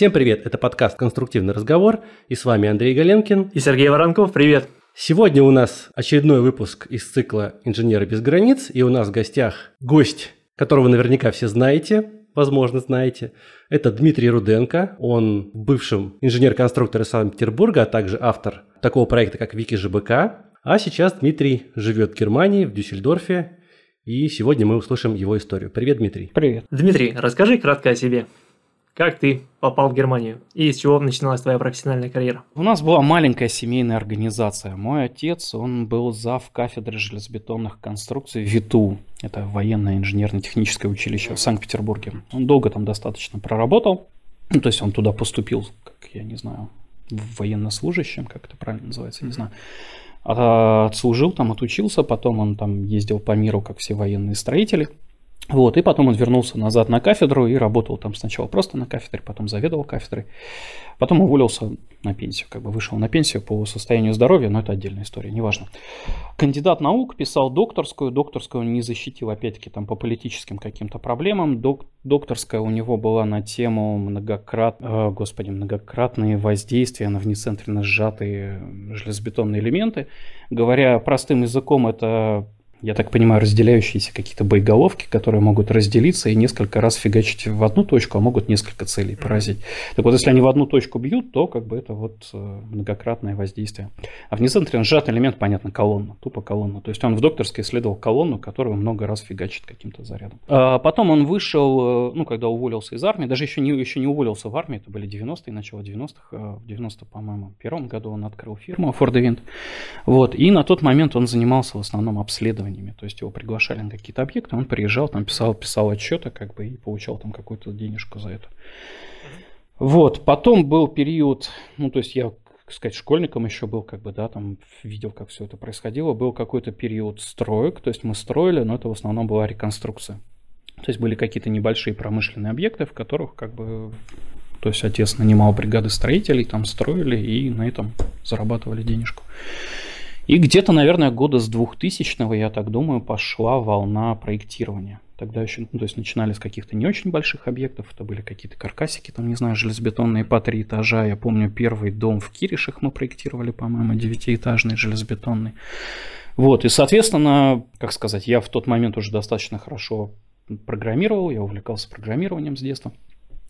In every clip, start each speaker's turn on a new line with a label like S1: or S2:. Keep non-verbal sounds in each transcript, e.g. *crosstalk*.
S1: Всем привет, это подкаст «Конструктивный разговор» и с вами Андрей Галенкин.
S2: И Сергей Воронков, привет.
S1: Сегодня у нас очередной выпуск из цикла «Инженеры без границ», и у нас в гостях гость, которого наверняка все знаете, возможно, знаете. Это Дмитрий Руденко, он бывший инженер-конструктор из Санкт-Петербурга, а также автор такого проекта, как Вики ЖБК. А сейчас Дмитрий живет в Германии, в Дюссельдорфе, и сегодня мы услышим его историю. Привет, Дмитрий.
S2: Привет. Дмитрий, расскажи кратко о себе. Как ты попал в Германию? И с чего начиналась твоя профессиональная карьера?
S3: У нас была маленькая семейная организация. Мой отец, он был зав кафедры железобетонных конструкций ВИТУ. Это военное инженерно-техническое училище в Санкт-Петербурге. Он долго там достаточно проработал. Ну, то есть он туда поступил, как я не знаю, военнослужащим, как это правильно называется, не знаю. А, отслужил там, отучился, потом он там ездил по миру, как все военные строители – вот, и потом он вернулся назад на кафедру и работал там сначала просто на кафедре, потом заведовал кафедрой. Потом уволился на пенсию, как бы вышел на пенсию по состоянию здоровья, но это отдельная история, неважно. Кандидат наук, писал докторскую, докторскую он не защитил, опять-таки, там по политическим каким-то проблемам. Док, докторская у него была на тему многократ, э, господи, многократные воздействия на внецентренно сжатые железобетонные элементы. Говоря простым языком, это я так понимаю, разделяющиеся какие-то боеголовки, которые могут разделиться и несколько раз фигачить в одну точку, а могут несколько целей поразить. Так вот, если они в одну точку бьют, то как бы это вот э, многократное воздействие. А в нецентре сжатый элемент, понятно, колонна, тупо колонна. То есть он в докторской исследовал колонну, которую много раз фигачит каким-то зарядом. А потом он вышел, э, ну, когда уволился из армии, даже еще не, еще не уволился в армии, это были 90-е, начало 90-х, э, в 90 по-моему, первом году он открыл фирму Ford Event. Вот, и на тот момент он занимался в основном обследованием исследованиями. То есть его приглашали на какие-то объекты, он приезжал, там писал, писал отчеты, как бы, и получал там какую-то денежку за это. Вот, потом был период, ну, то есть я, так сказать, школьником еще был, как бы, да, там видел, как все это происходило. Был какой-то период строек, то есть мы строили, но это в основном была реконструкция. То есть были какие-то небольшие промышленные объекты, в которых, как бы, то есть отец нанимал бригады строителей, там строили и на этом зарабатывали денежку. И где-то, наверное, года с 2000-го, я так думаю, пошла волна проектирования. Тогда еще, ну, то есть начинали с каких-то не очень больших объектов, это были какие-то каркасики, там, не знаю, железобетонные по три этажа. Я помню, первый дом в Киришах мы проектировали, по-моему, девятиэтажный железобетонный. Вот, и, соответственно, как сказать, я в тот момент уже достаточно хорошо программировал, я увлекался программированием с детства.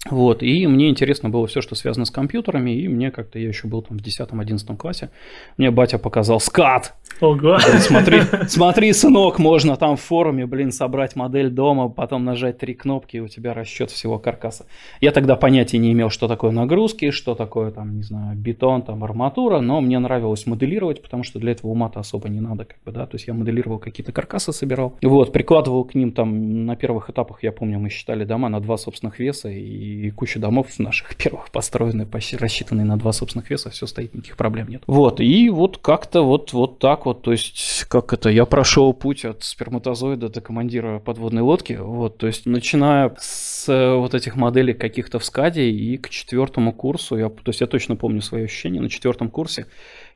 S3: Вот, и мне интересно было все, что связано с компьютерами, и мне как-то, я еще был там в 10-11 классе, мне батя показал скат. Ого! Говорит, смотри, *laughs* смотри, сынок, можно там в форуме, блин, собрать модель дома, потом нажать три кнопки, и у тебя расчет всего каркаса. Я тогда понятия не имел, что такое нагрузки, что такое там, не знаю, бетон, там, арматура, но мне нравилось моделировать, потому что для этого ума-то особо не надо, как бы, да, то есть я моделировал какие-то каркасы, собирал, вот, прикладывал к ним там, на первых этапах, я помню, мы считали дома на два собственных веса, и и куча домов наших *laughs* первых построены, рассчитанные на два собственных веса, все стоит, никаких проблем нет. Вот, и вот как-то вот, вот так вот, то есть, как это, я прошел путь от сперматозоида до командира подводной лодки, вот, то есть, начиная с э, вот этих моделей каких-то в скаде и к четвертому курсу, я, то есть, я точно помню свои ощущения, на четвертом курсе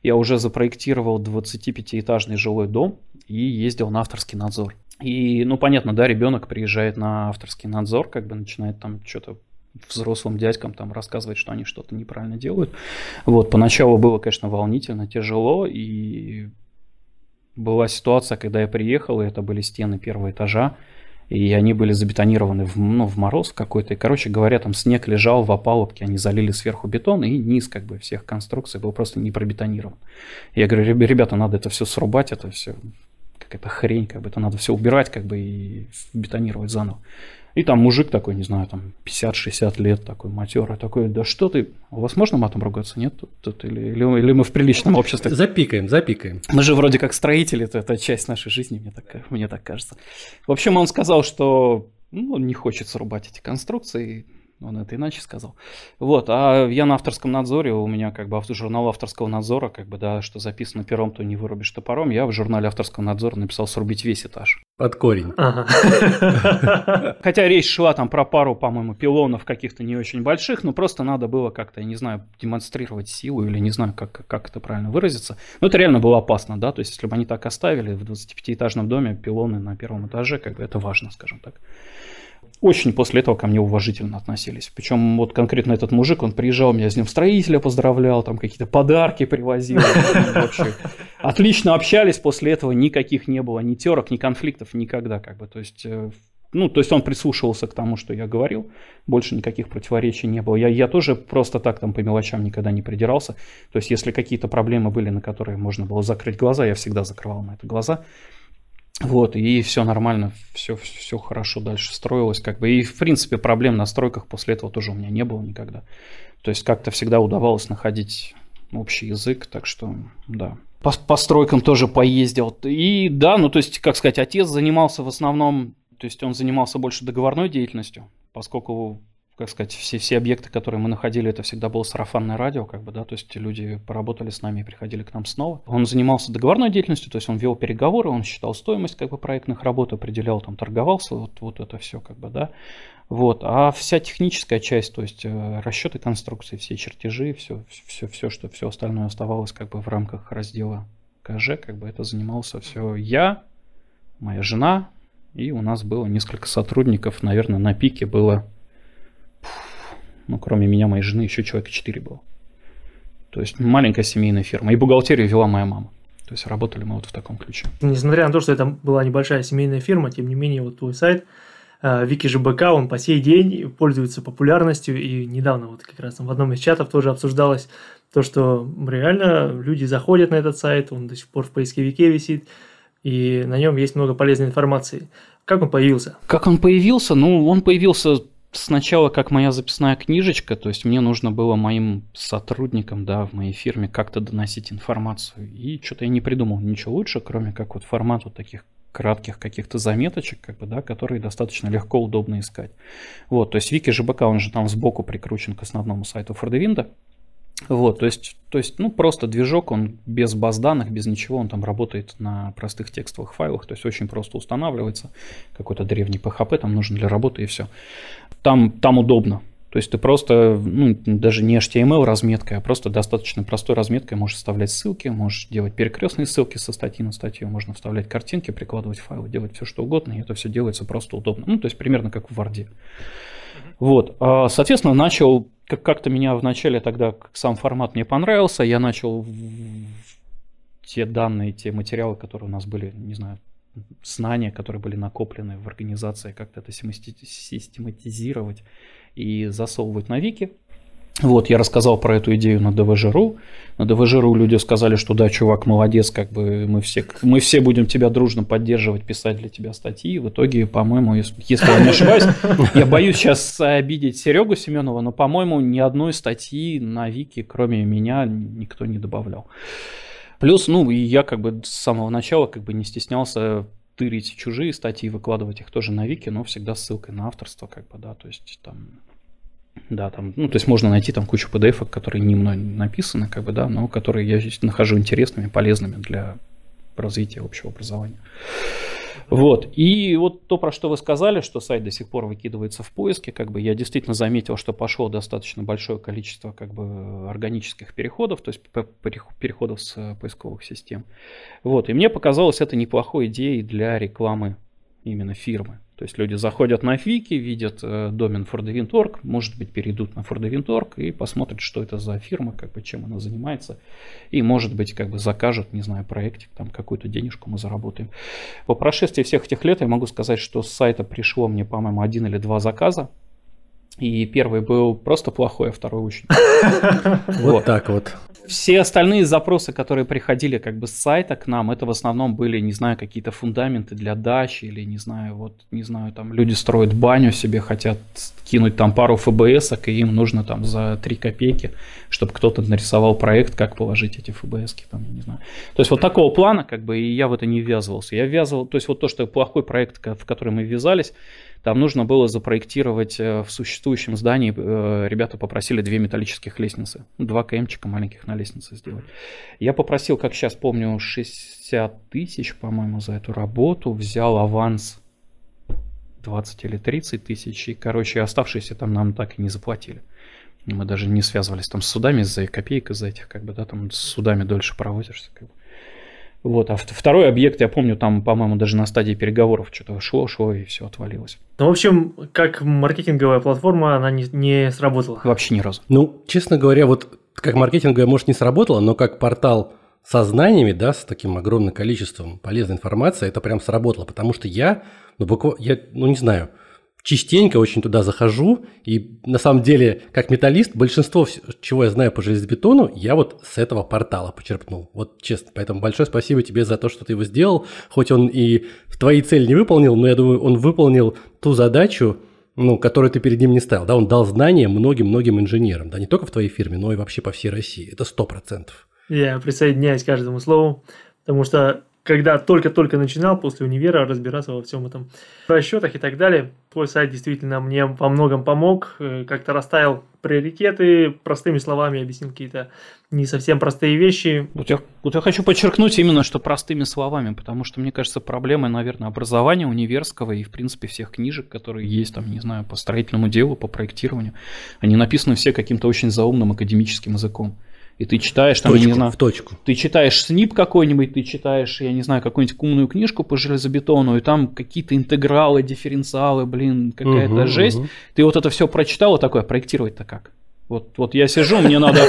S3: я уже запроектировал 25-этажный жилой дом и ездил на авторский надзор. И, ну, понятно, да, ребенок приезжает на авторский надзор, как бы начинает там что-то взрослым дядькам там рассказывать, что они что-то неправильно делают. Вот, поначалу было, конечно, волнительно, тяжело, и была ситуация, когда я приехал, и это были стены первого этажа, и они были забетонированы в, ну, в мороз какой-то. И, короче говоря, там снег лежал в опалубке, они залили сверху бетон, и низ как бы всех конструкций был просто не пробетонирован. Я говорю, ребята, надо это все срубать, это все какая-то хрень, как бы это надо все убирать, как бы и бетонировать заново. И там мужик такой, не знаю, там 50-60 лет, такой матерый, такой, да что ты, у вас можно матом ругаться, нет? Тут, тут, или, или, или мы в приличном обществе?
S1: Запикаем, запикаем.
S3: Мы же вроде как строители, это, это часть нашей жизни, мне так, мне так кажется. В общем, он сказал, что ну, он не хочет срубать эти конструкции, он это иначе сказал. Вот, а я на авторском надзоре, у меня как бы журнал авторского надзора, как бы, да, что записано пером, то не вырубишь топором. Я в журнале авторского надзора написал срубить весь этаж.
S1: Под корень. *laughs*
S3: Хотя речь шла там про пару, по-моему, пилонов каких-то не очень больших, но просто надо было как-то, я не знаю, демонстрировать силу или не знаю, как, как это правильно выразиться. Но это реально было опасно, да, то есть если бы они так оставили в 25-этажном доме пилоны на первом этаже, как бы это важно, скажем так. Очень после этого ко мне уважительно относились. Причем вот конкретно этот мужик, он приезжал, меня с ним строителя поздравлял, там какие-то подарки привозил. Вообще отлично общались после этого, никаких не было ни терок, ни конфликтов, никогда как бы. То есть э, ну, то есть он прислушивался к тому, что я говорил, больше никаких противоречий не было. Я, я тоже просто так там по мелочам никогда не придирался. То есть если какие-то проблемы были, на которые можно было закрыть глаза, я всегда закрывал на это глаза. Вот, и все нормально, все, все хорошо дальше строилось, как бы. И, в принципе, проблем на стройках после этого тоже у меня не было никогда. То есть как-то всегда удавалось находить общий язык, так что, да. По, по стройкам тоже поездил. И да, ну, то есть, как сказать, отец занимался в основном, то есть он занимался больше договорной деятельностью, поскольку как сказать, все, все объекты, которые мы находили, это всегда было сарафанное радио, как бы, да, то есть люди поработали с нами и приходили к нам снова. Он занимался договорной деятельностью, то есть он вел переговоры, он считал стоимость, как бы, проектных работ, определял, там, торговался, вот, вот это все, как бы, да. Вот, а вся техническая часть, то есть э, расчеты конструкции, все чертежи, все, все, все, что все остальное оставалось, как бы, в рамках раздела КЖ, как бы, это занимался все я, моя жена, и у нас было несколько сотрудников, наверное, на пике было ну, кроме меня, моей жены, еще человека 4 было. То есть маленькая семейная фирма. И бухгалтерию вела моя мама. То есть работали мы вот в таком ключе.
S2: Несмотря на то, что это была небольшая семейная фирма, тем не менее, вот твой сайт э, Вики ЖБК, он по сей день пользуется популярностью, и недавно вот как раз в одном из чатов тоже обсуждалось то, что реально люди заходят на этот сайт, он до сих пор в поисковике висит, и на нем есть много полезной информации. Как он появился?
S3: Как он появился? Ну, он появился сначала как моя записная книжечка, то есть мне нужно было моим сотрудникам, да, в моей фирме как-то доносить информацию. И что-то я не придумал ничего лучше, кроме как вот формат вот таких кратких каких-то заметочек, как бы, да, которые достаточно легко, удобно искать. Вот, то есть Вики ЖБК, он же там сбоку прикручен к основному сайту Фордевинда. Вот, то есть, то есть, ну, просто движок, он без баз данных, без ничего, он там работает на простых текстовых файлах, то есть очень просто устанавливается, какой-то древний PHP там нужен для работы и все. Там, там удобно, то есть ты просто, ну, даже не HTML разметкой, а просто достаточно простой разметкой можешь вставлять ссылки, можешь делать перекрестные ссылки со статьи на статью, можно вставлять картинки, прикладывать файлы, делать все что угодно, и это все делается просто удобно. Ну, то есть примерно как в Word. Вот, а, соответственно, начал как- как-то меня вначале тогда сам формат мне понравился, я начал те данные, те материалы, которые у нас были, не знаю, знания, которые были накоплены в организации, как-то это систематизировать и засовывать на вики. Вот, я рассказал про эту идею на ДВЖ.ру. На ДВЖ.ру люди сказали, что да, чувак, молодец, как бы мы все, мы все будем тебя дружно поддерживать, писать для тебя статьи. В итоге, по-моему, если, если я не ошибаюсь, я боюсь сейчас обидеть Серегу Семенова, но, по-моему, ни одной статьи на Вики, кроме меня, никто не добавлял. Плюс, ну, и я как бы с самого начала как бы не стеснялся тырить чужие статьи, выкладывать их тоже на Вики, но всегда с ссылкой на авторство, как бы, да, то есть там да, там, ну, то есть можно найти там кучу PDF, которые не мной написаны, как бы, да, но которые я нахожу интересными, полезными для развития общего образования. Вот. И вот то, про что вы сказали, что сайт до сих пор выкидывается в поиске, как бы я действительно заметил, что пошло достаточно большое количество как бы органических переходов, то есть переходов с поисковых систем. Вот. И мне показалось это неплохой идеей для рекламы именно фирмы. То есть люди заходят на Фики, видят э, домен Fordevint.org, может быть, перейдут на Fordevint.org и посмотрят, что это за фирма, как бы, чем она занимается. И, может быть, как бы закажут, не знаю, проектик, там какую-то денежку мы заработаем. По прошествии всех этих лет я могу сказать, что с сайта пришло мне, по-моему, один или два заказа. И первый был просто плохой, а второй очень. *laughs*
S1: Вот так вот.
S3: Все остальные запросы, которые приходили как бы с сайта к нам, это в основном были, не знаю, какие-то фундаменты для дачи или, не знаю, вот, не знаю, там люди строят баню себе, хотят кинуть там пару ФБС, и им нужно там за 3 копейки, чтобы кто-то нарисовал проект, как положить эти ФБС, там, не знаю. То есть вот такого плана, как бы, и я в это не ввязывался. Я ввязывал, то есть вот то, что плохой проект, в который мы ввязались, там нужно было запроектировать э, в существующем здании, э, ребята попросили две металлических лестницы, два КМчика маленьких на лестнице сделать. Я попросил, как сейчас помню, 60 тысяч, по-моему, за эту работу, взял аванс 20 или 30 тысяч, и, короче, оставшиеся там нам так и не заплатили. Мы даже не связывались там с судами из-за копеек из-за этих, как бы, да, там с судами дольше проводишься, как бы. Вот, а второй объект, я помню, там, по-моему, даже на стадии переговоров что-то шло, шло, и все отвалилось.
S2: Ну, в общем, как маркетинговая платформа, она не, не сработала.
S3: Вообще ни разу.
S1: Ну, честно говоря, вот как маркетинговая, может, не сработала, но как портал со знаниями, да, с таким огромным количеством полезной информации, это прям сработало. Потому что я, ну, буквально, я, ну, не знаю, частенько очень туда захожу, и на самом деле, как металлист, большинство, чего я знаю по железобетону, я вот с этого портала почерпнул. Вот честно. Поэтому большое спасибо тебе за то, что ты его сделал. Хоть он и твои цели не выполнил, но я думаю, он выполнил ту задачу, ну, которую ты перед ним не ставил. Да, он дал знания многим-многим инженерам. Да, не только в твоей фирме, но и вообще по всей России. Это сто процентов.
S2: Я присоединяюсь к каждому слову, потому что когда только-только начинал после универа разбираться во всем этом расчетах и так далее, твой сайт действительно мне во многом помог, э, как-то расставил приоритеты, простыми словами объяснил какие-то не совсем простые вещи.
S3: Вот я, вот я хочу подчеркнуть именно, что простыми словами, потому что, мне кажется, проблема, наверное, образования универского и, в принципе, всех книжек, которые есть, там, не знаю, по строительному делу, по проектированию, они написаны все каким-то очень заумным академическим языком и ты читаешь там,
S1: точку,
S3: я не знаю,
S1: в точку.
S3: Ты читаешь СНИП какой-нибудь, ты читаешь, я не знаю, какую-нибудь умную книжку по железобетону, и там какие-то интегралы, дифференциалы, блин, какая-то угу, жесть. Угу. Ты вот это все прочитал, и такое, проектировать-то как? Вот, вот я сижу, мне надо,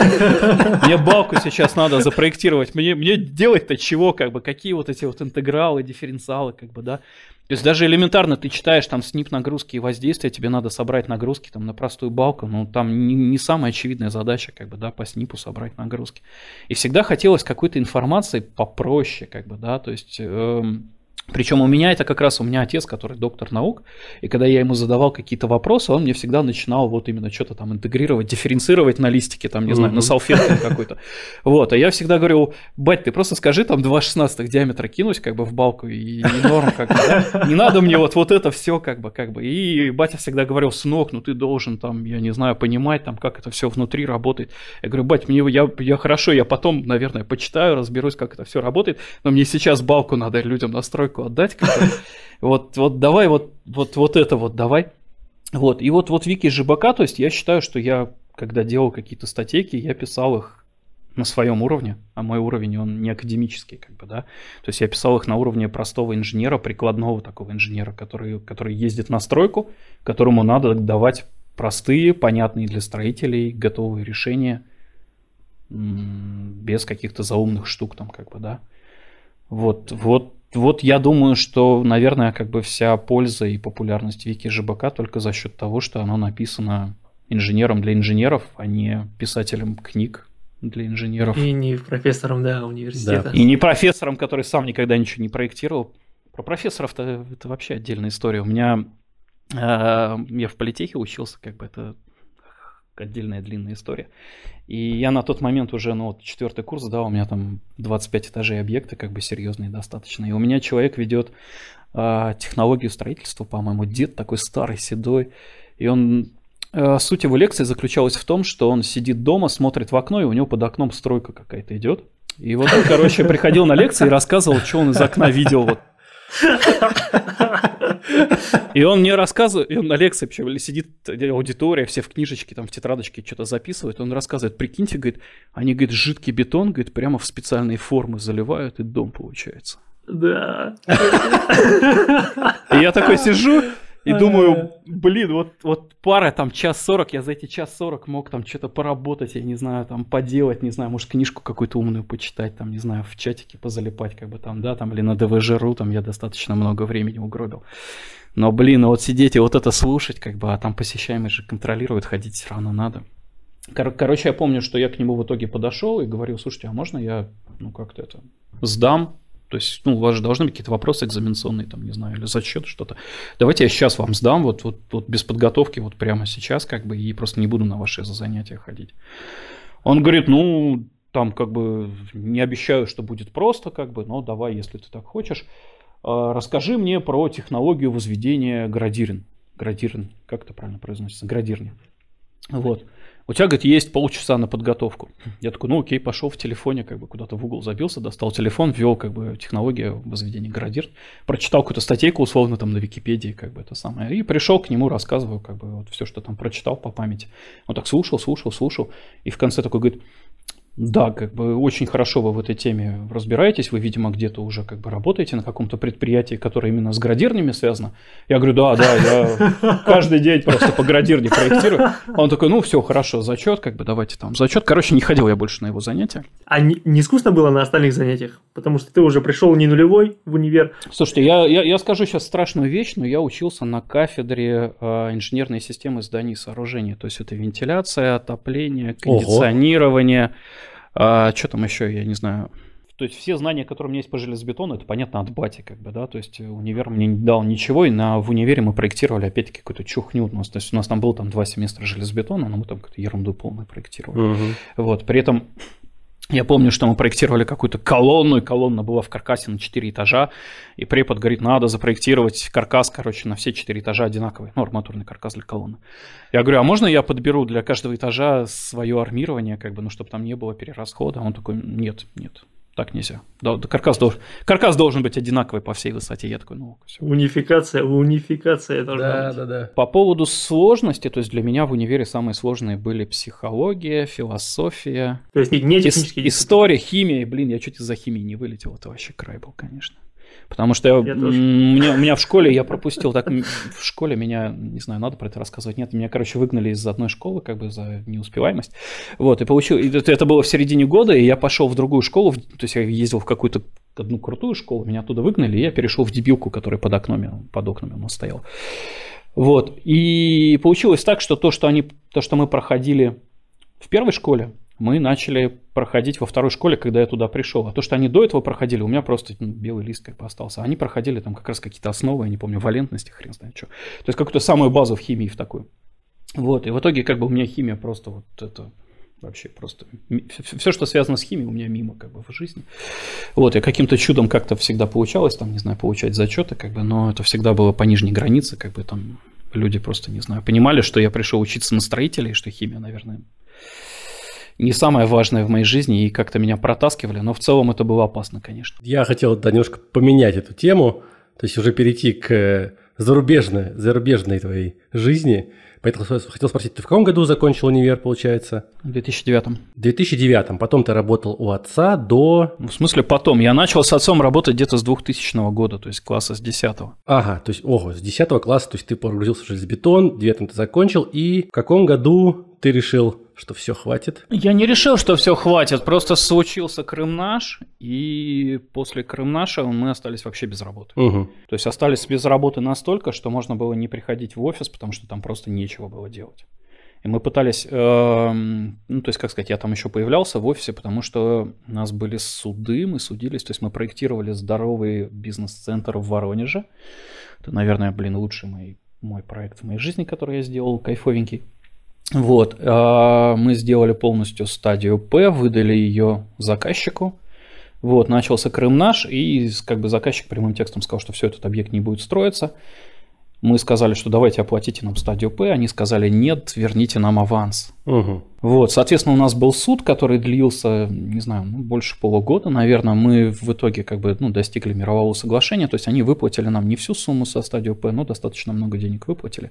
S3: мне балку сейчас надо запроектировать, мне, мне делать-то чего, как бы, какие вот эти вот интегралы, дифференциалы, как бы, да. То есть даже элементарно ты читаешь там снип нагрузки и воздействия, тебе надо собрать нагрузки там на простую балку, ну там не, не самая очевидная задача, как бы, да, по снипу собрать нагрузки. И всегда хотелось какой-то информации попроще, как бы, да, то есть... Эм, причем у меня это как раз у меня отец, который доктор наук, и когда я ему задавал какие-то вопросы, он мне всегда начинал вот именно что-то там интегрировать, дифференцировать на листике, там, не знаю, на салфетке какой-то. Вот, а я всегда говорил, бать, ты просто скажи там 2,16 диаметра кинуть как бы в балку и, и норм, как бы, да? Не надо мне вот, вот это все как бы, как бы. И батя всегда говорил, сынок, ну ты должен там, я не знаю, понимать там, как это все внутри работает. Я говорю, бать, мне, я, я хорошо, я потом, наверное, почитаю, разберусь, как это все работает, но мне сейчас балку надо людям настройку ссылку отдать. *laughs* Вот, вот давай вот, вот, вот это вот давай. Вот, и вот, вот Вики ЖБК, то есть я считаю, что я, когда делал какие-то статейки, я писал их на своем уровне, а мой уровень, он не академический, как бы, да. То есть я писал их на уровне простого инженера, прикладного такого инженера, который, который ездит на стройку, которому надо давать простые, понятные для строителей, готовые решения, без каких-то заумных штук там, как бы, да. Вот, вот вот я думаю, что, наверное, как бы вся польза и популярность Вики ЖБК только за счет того, что оно написано инженером для инженеров, а не писателем книг для инженеров.
S2: И не профессором, да, университета.
S3: Да. И не профессором, который сам никогда ничего не проектировал. Про профессоров-то это вообще отдельная история. У меня э, я в политехе учился, как бы это отдельная длинная история. И я на тот момент уже, ну вот четвертый курс, да, у меня там 25 этажей объекта, как бы серьезные достаточно. И у меня человек ведет э, технологию строительства, по-моему, дед такой старый, седой. И он э, суть его лекции заключалась в том, что он сидит дома, смотрит в окно, и у него под окном стройка какая-то идет. И вот он, короче, приходил на лекции и рассказывал, что он из окна видел вот и он мне рассказывает, и он на лекции вообще сидит аудитория, все в книжечке, там в тетрадочке что-то записывают, он рассказывает, прикиньте, говорит, они, говорит, жидкий бетон, говорит, прямо в специальные формы заливают, и дом получается.
S2: Да.
S3: И я такой сижу, и думаю, блин, вот, вот пара там час сорок, я за эти час сорок мог там что-то поработать, я не знаю, там поделать, не знаю, может книжку какую-то умную почитать, там, не знаю, в чатике позалипать, как бы там, да, там, или на ДВЖ.ру, там я достаточно много времени угробил. Но, блин, ну вот сидеть и вот это слушать, как бы, а там посещаемость же контролирует, ходить все равно надо. Кор- короче, я помню, что я к нему в итоге подошел и говорил, слушайте, а можно я, ну, как-то это, сдам то есть, ну, у вас же должны быть какие-то вопросы экзаменационные, там, не знаю, или зачет, что-то. Давайте я сейчас вам сдам, вот, вот, вот без подготовки, вот прямо сейчас, как бы, и просто не буду на ваши занятия ходить. Он говорит, ну, там, как бы, не обещаю, что будет просто, как бы, но давай, если ты так хочешь. А, расскажи мне про технологию возведения градирин. Градирин, как это правильно произносится? Градирни. Вот у тебя, говорит, есть полчаса на подготовку. Я такой, ну окей, пошел в телефоне, как бы куда-то в угол забился, достал телефон, ввел как бы технологию возведения градир, прочитал какую-то статейку условно там на Википедии, как бы это самое, и пришел к нему, рассказываю как бы вот все, что там прочитал по памяти. Он так слушал, слушал, слушал, и в конце такой говорит, Да, как бы очень хорошо вы в этой теме разбираетесь. Вы, видимо, где-то уже как бы работаете на каком-то предприятии, которое именно с градирнями связано. Я говорю, да, да, я каждый день просто по градирне проектирую. Он такой, ну все, хорошо, зачет, как бы давайте там зачет. Короче, не ходил я больше на его занятия.
S2: А не, не скучно было на остальных занятиях? Потому что ты уже пришел не нулевой в универ.
S3: Слушайте, я, я, я скажу сейчас страшную вещь, но я учился на кафедре э, инженерной системы зданий и сооружений. То есть это вентиляция, отопление, кондиционирование. Ого а, что там еще, я не знаю. То есть все знания, которые у меня есть по железобетону, это понятно от бати, как бы, да, то есть универ мне не дал ничего, и на, в универе мы проектировали опять-таки какую-то чухню, то есть у нас там было там два семестра железобетона, но мы там какую-то ерунду полную проектировали. Угу. Вот, при этом я помню, что мы проектировали какую-то колонну, и колонна была в каркасе на 4 этажа, и препод говорит, надо запроектировать каркас, короче, на все 4 этажа одинаковый, ну, арматурный каркас для колонны. Я говорю, а можно я подберу для каждого этажа свое армирование, как бы, ну, чтобы там не было перерасхода? Он такой, нет, нет, так нельзя. Да, каркас, должен, каркас должен быть одинаковый по всей высоте. Я такой, ну,
S2: все. Унификация, унификация должна
S3: да, быть. Да, да, По поводу сложности, то есть для меня в универе самые сложные были психология, философия.
S2: То есть не, не технические
S3: История, химия. Блин, я чуть из-за химии не вылетел. Это вообще край был, конечно. Потому что я, я у, меня, у меня в школе я пропустил так в школе меня не знаю надо про это рассказывать нет меня короче выгнали из одной школы как бы за неуспеваемость. Вот и получил это, это было в середине года и я пошел в другую школу то есть я ездил в какую-то одну крутую школу меня оттуда выгнали и я перешел в дебилку которая под окнами под окнами он стоял вот и получилось так что то что они то что мы проходили в первой школе мы начали проходить во второй школе, когда я туда пришел. А то, что они до этого проходили, у меня просто ну, белый лист как бы остался. Они проходили там как раз какие-то основы, я не помню, валентности, хрен знает что. То есть какую-то самую базу в химии в такую. Вот, и в итоге как бы у меня химия просто вот это вообще просто все, что связано с химией, у меня мимо как бы в жизни. Вот, и каким-то чудом как-то всегда получалось, там, не знаю, получать зачеты, как бы, но это всегда было по нижней границе, как бы там люди просто, не знаю, понимали, что я пришел учиться на строителя, и что химия, наверное, не самое важное в моей жизни, и как-то меня протаскивали, но в целом это было опасно, конечно.
S1: Я хотел да, немножко поменять эту тему, то есть уже перейти к зарубежной, зарубежной твоей жизни. Поэтому хотел спросить, ты в каком году закончил универ, получается?
S3: В 2009.
S1: В 2009. Потом ты работал у отца до...
S3: В смысле потом? Я начал с отцом работать где-то с 2000 года, то есть класса с 10.
S1: Ага, то есть, ого, с 10 класса, то есть ты погрузился в железобетон, в 9 ты закончил, и в каком году ты решил что все хватит?
S3: Я не решил, что все хватит, просто случился Крым наш, и после Крым наша мы остались вообще без работы. Угу. То есть остались без работы настолько, что можно было не приходить в офис, потому что там просто нечего было делать. И мы пытались, э, ну, то есть, как сказать, я там еще появлялся в офисе, потому что у нас были суды, мы судились, то есть мы проектировали здоровый бизнес-центр в Воронеже. Это, наверное, блин, лучший мой, мой проект в моей жизни, который я сделал, кайфовенький. Вот, а, мы сделали полностью стадию П, выдали ее заказчику. Вот, начался Крым наш, и как бы заказчик прямым текстом сказал, что все, этот объект не будет строиться. Мы сказали, что давайте оплатите нам стадию П. Они сказали, нет, верните нам аванс. Угу. Вот, соответственно, у нас был суд, который длился, не знаю, ну, больше полугода, наверное. Мы в итоге как бы ну, достигли мирового соглашения. То есть они выплатили нам не всю сумму со стадию П, но достаточно много денег выплатили.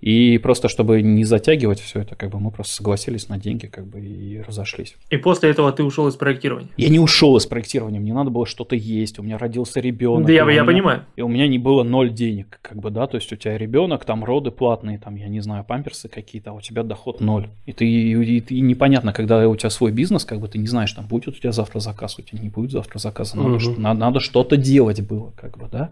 S3: И просто чтобы не затягивать все это, как бы мы просто согласились на деньги, как бы и разошлись.
S2: И после этого ты ушел из проектирования?
S3: Я не ушел из проектирования, мне надо было что-то есть, у меня родился ребенок.
S2: Да, я, я
S3: меня,
S2: понимаю.
S3: И у меня не было ноль денег, как бы, да, то есть у тебя ребенок, там роды платные, там, я не знаю, памперсы какие-то, а у тебя доход ноль. И ты, и, и, и непонятно, когда у тебя свой бизнес, как бы ты не знаешь, там будет у тебя завтра заказ, у тебя не будет завтра заказа, надо, угу. надо, надо что-то делать было, как бы, да.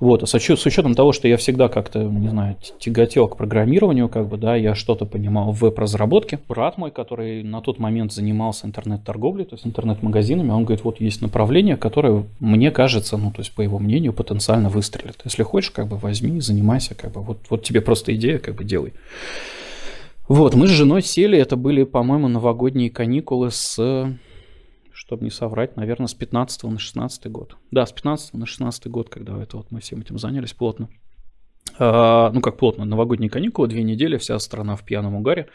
S3: Вот, а с, с учетом того, что я всегда как-то, не знаю, тяготел к программированию, как бы, да, я что-то понимал в веб-разработке. Брат мой, который на тот момент занимался интернет-торговлей, то есть интернет-магазинами, он говорит, вот есть направление, которое, мне кажется, ну, то есть, по его мнению, потенциально выстрелит. Если хочешь, как бы, возьми, занимайся, как бы, вот, вот тебе просто идея, как бы, делай. Вот, мы с женой сели, это были, по-моему, новогодние каникулы с чтобы не соврать, наверное, с 15 на 16 год. Да, с 15 на 16 год, когда это вот мы всем этим занялись плотно. А, ну, как плотно, новогодние каникулы, две недели, вся страна в пьяном угаре.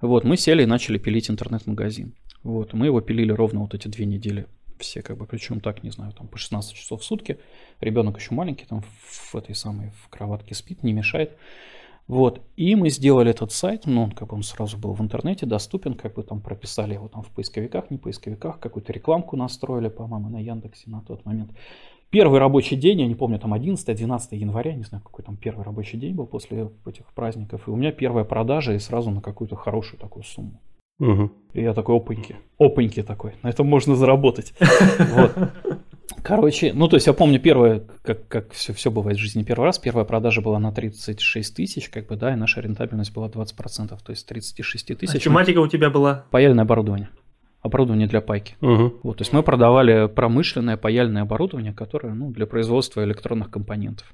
S3: Вот, мы сели и начали пилить интернет-магазин. Вот, мы его пилили ровно вот эти две недели. Все как бы, причем так, не знаю, там по 16 часов в сутки. Ребенок еще маленький, там в этой самой в кроватке спит, не мешает. Вот, и мы сделали этот сайт, ну, он как бы он сразу был в интернете доступен, как бы там прописали его там в поисковиках, не поисковиках, какую-то рекламку настроили, по-моему, на Яндексе на тот момент. Первый рабочий день, я не помню, там 11-12 января, не знаю, какой там первый рабочий день был после этих праздников, и у меня первая продажа и сразу на какую-то хорошую такую сумму. Угу. И я такой опаньки, опаньки такой, на этом можно заработать. *laughs* Вот. Короче, ну то есть я помню первое, как, как все, все бывает в жизни первый раз, первая продажа была на 36 тысяч, как бы, да, и наша рентабельность была 20%, то есть 36 тысяч. А
S2: тематика у тебя была?
S3: Паяльное оборудование. Оборудование для пайки. Угу. Вот, то есть мы продавали промышленное паяльное оборудование, которое ну, для производства электронных компонентов.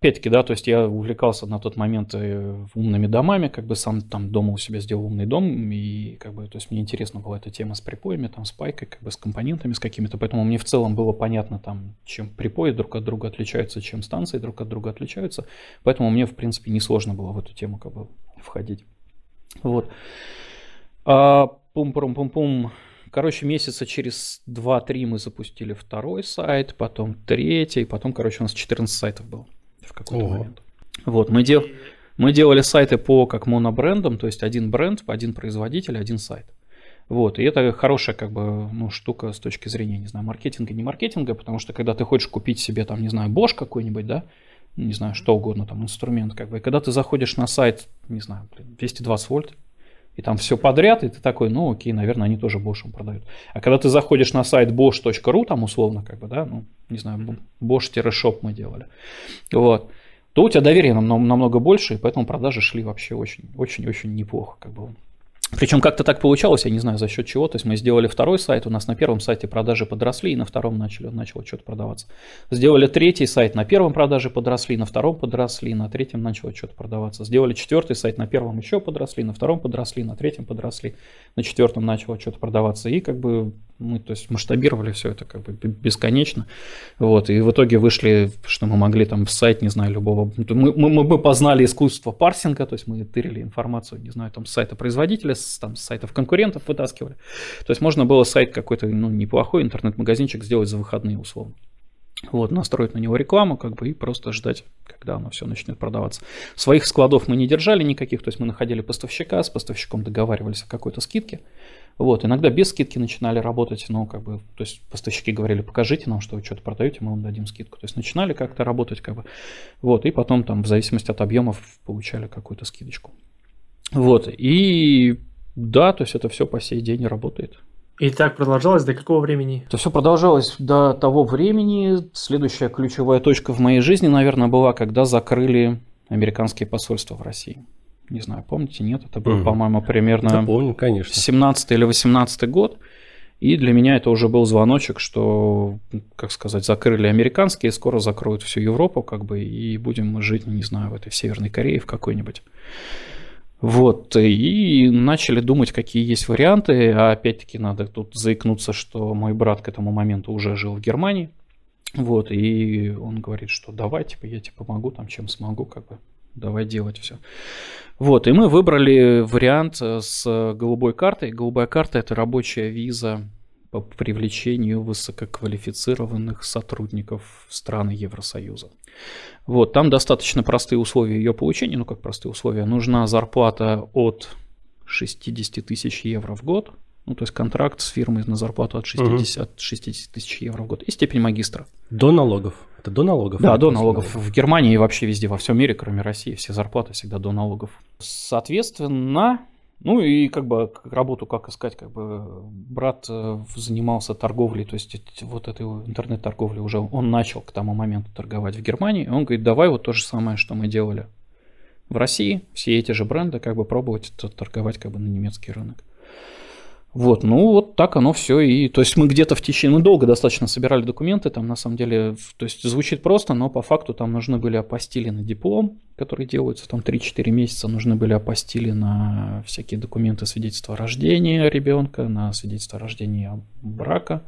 S3: Опять-таки, да, то есть я увлекался на тот момент э, умными домами, как бы сам там дома у себя сделал умный дом, и как бы, то есть мне интересна была эта тема с припоями, там, с пайкой, как бы с компонентами, с какими-то, поэтому мне в целом было понятно там, чем припои друг от друга отличаются, чем станции друг от друга отличаются, поэтому мне, в принципе, несложно было в эту тему как бы входить. Вот. А, пум-пум-пум-пум. Короче, месяца через 2-3 мы запустили второй сайт, потом третий, потом, короче, у нас 14 сайтов было в какой-то Ого. момент. Вот, мы, дел... мы делали сайты по как монобрендам, то есть один бренд, один производитель, один сайт. Вот, и это хорошая как бы, ну, штука с точки зрения, не знаю, маркетинга, не маркетинга, потому что когда ты хочешь купить себе там, не знаю, Bosch какой-нибудь, да, не знаю, что угодно, там, инструмент, как бы, и когда ты заходишь на сайт, не знаю, 220 вольт, и там все подряд, и ты такой, ну окей, наверное, они тоже Bosch продают. А когда ты заходишь на сайт bosch.ru, там условно, как бы, да, ну, не знаю, Bosch-shop мы делали, вот, то у тебя доверие намного больше, и поэтому продажи шли вообще очень-очень-очень неплохо, как бы. Причем как-то так получалось, я не знаю за счет чего. То есть мы сделали второй сайт, у нас на первом сайте продажи подросли, и на втором начали, начало что-то продаваться. Сделали третий сайт, на первом продажи подросли, на втором подросли, на третьем начало что-то продаваться. Сделали четвертый сайт, на первом еще подросли, на втором подросли, на третьем подросли, на четвертом начало что-то продаваться. И как бы мы то есть масштабировали все это как бы бесконечно. Вот, и в итоге вышли, что мы могли там в сайт, не знаю, любого... Мы, мы, мы познали искусство парсинга, то есть мы тырили информацию, не знаю, там с сайта производителя, там, с сайтов конкурентов вытаскивали. То есть можно было сайт какой-то, ну, неплохой, интернет-магазинчик сделать за выходные условно. Вот, настроить на него рекламу, как бы, и просто ждать, когда оно все начнет продаваться. Своих складов мы не держали никаких, то есть мы находили поставщика, с поставщиком договаривались о какой-то скидке. Вот, иногда без скидки начинали работать, но как бы, то есть поставщики говорили, покажите нам, что вы что-то продаете, мы вам дадим скидку. То есть начинали как-то работать, как бы, вот, и потом там в зависимости от объемов получали какую-то скидочку. Вот, и да, то есть это все по сей день работает.
S2: И так продолжалось до какого времени?
S3: Это все продолжалось до того времени. Следующая ключевая точка в моей жизни, наверное, была, когда закрыли американские посольства в России. Не знаю, помните, нет? Это был, угу. по-моему, примерно да,
S1: помню, конечно.
S3: 17 или 18 год. И для меня это уже был звоночек, что, как сказать, закрыли американские, скоро закроют всю Европу, как бы, и будем мы жить, не знаю, в этой Северной Корее в какой-нибудь. Вот, и начали думать, какие есть варианты. А опять-таки надо тут заикнуться, что мой брат к этому моменту уже жил в Германии. Вот, и он говорит, что давай, типа, я тебе помогу, там, чем смогу, как бы, давай делать все. Вот, и мы выбрали вариант с голубой картой. Голубая карта – это рабочая виза по привлечению высококвалифицированных сотрудников страны Евросоюза. Вот, там достаточно простые условия ее получения, ну как простые условия, нужна зарплата от 60 тысяч евро в год, ну, то есть контракт с фирмой на зарплату от 60, угу. 60 тысяч евро в год и степень магистра.
S1: До налогов. Это до налогов?
S3: Да, до налогов. В Германии и вообще везде, во всем мире, кроме России, все зарплаты всегда до налогов. Соответственно, ну и как бы работу как искать, как бы брат э, занимался торговлей, то есть вот этой интернет-торговлей уже он начал к тому моменту торговать в Германии. Он говорит, давай вот то же самое, что мы делали в России, все эти же бренды, как бы пробовать торговать как бы на немецкий рынок. Вот, ну вот так оно все и, то есть мы где-то в течение, мы долго достаточно собирали документы, там на самом деле, то есть звучит просто, но по факту там нужны были апостили на диплом, которые делаются там 3-4 месяца, нужны были апостили на всякие документы свидетельства о рождении ребенка, на свидетельство о рождении брака,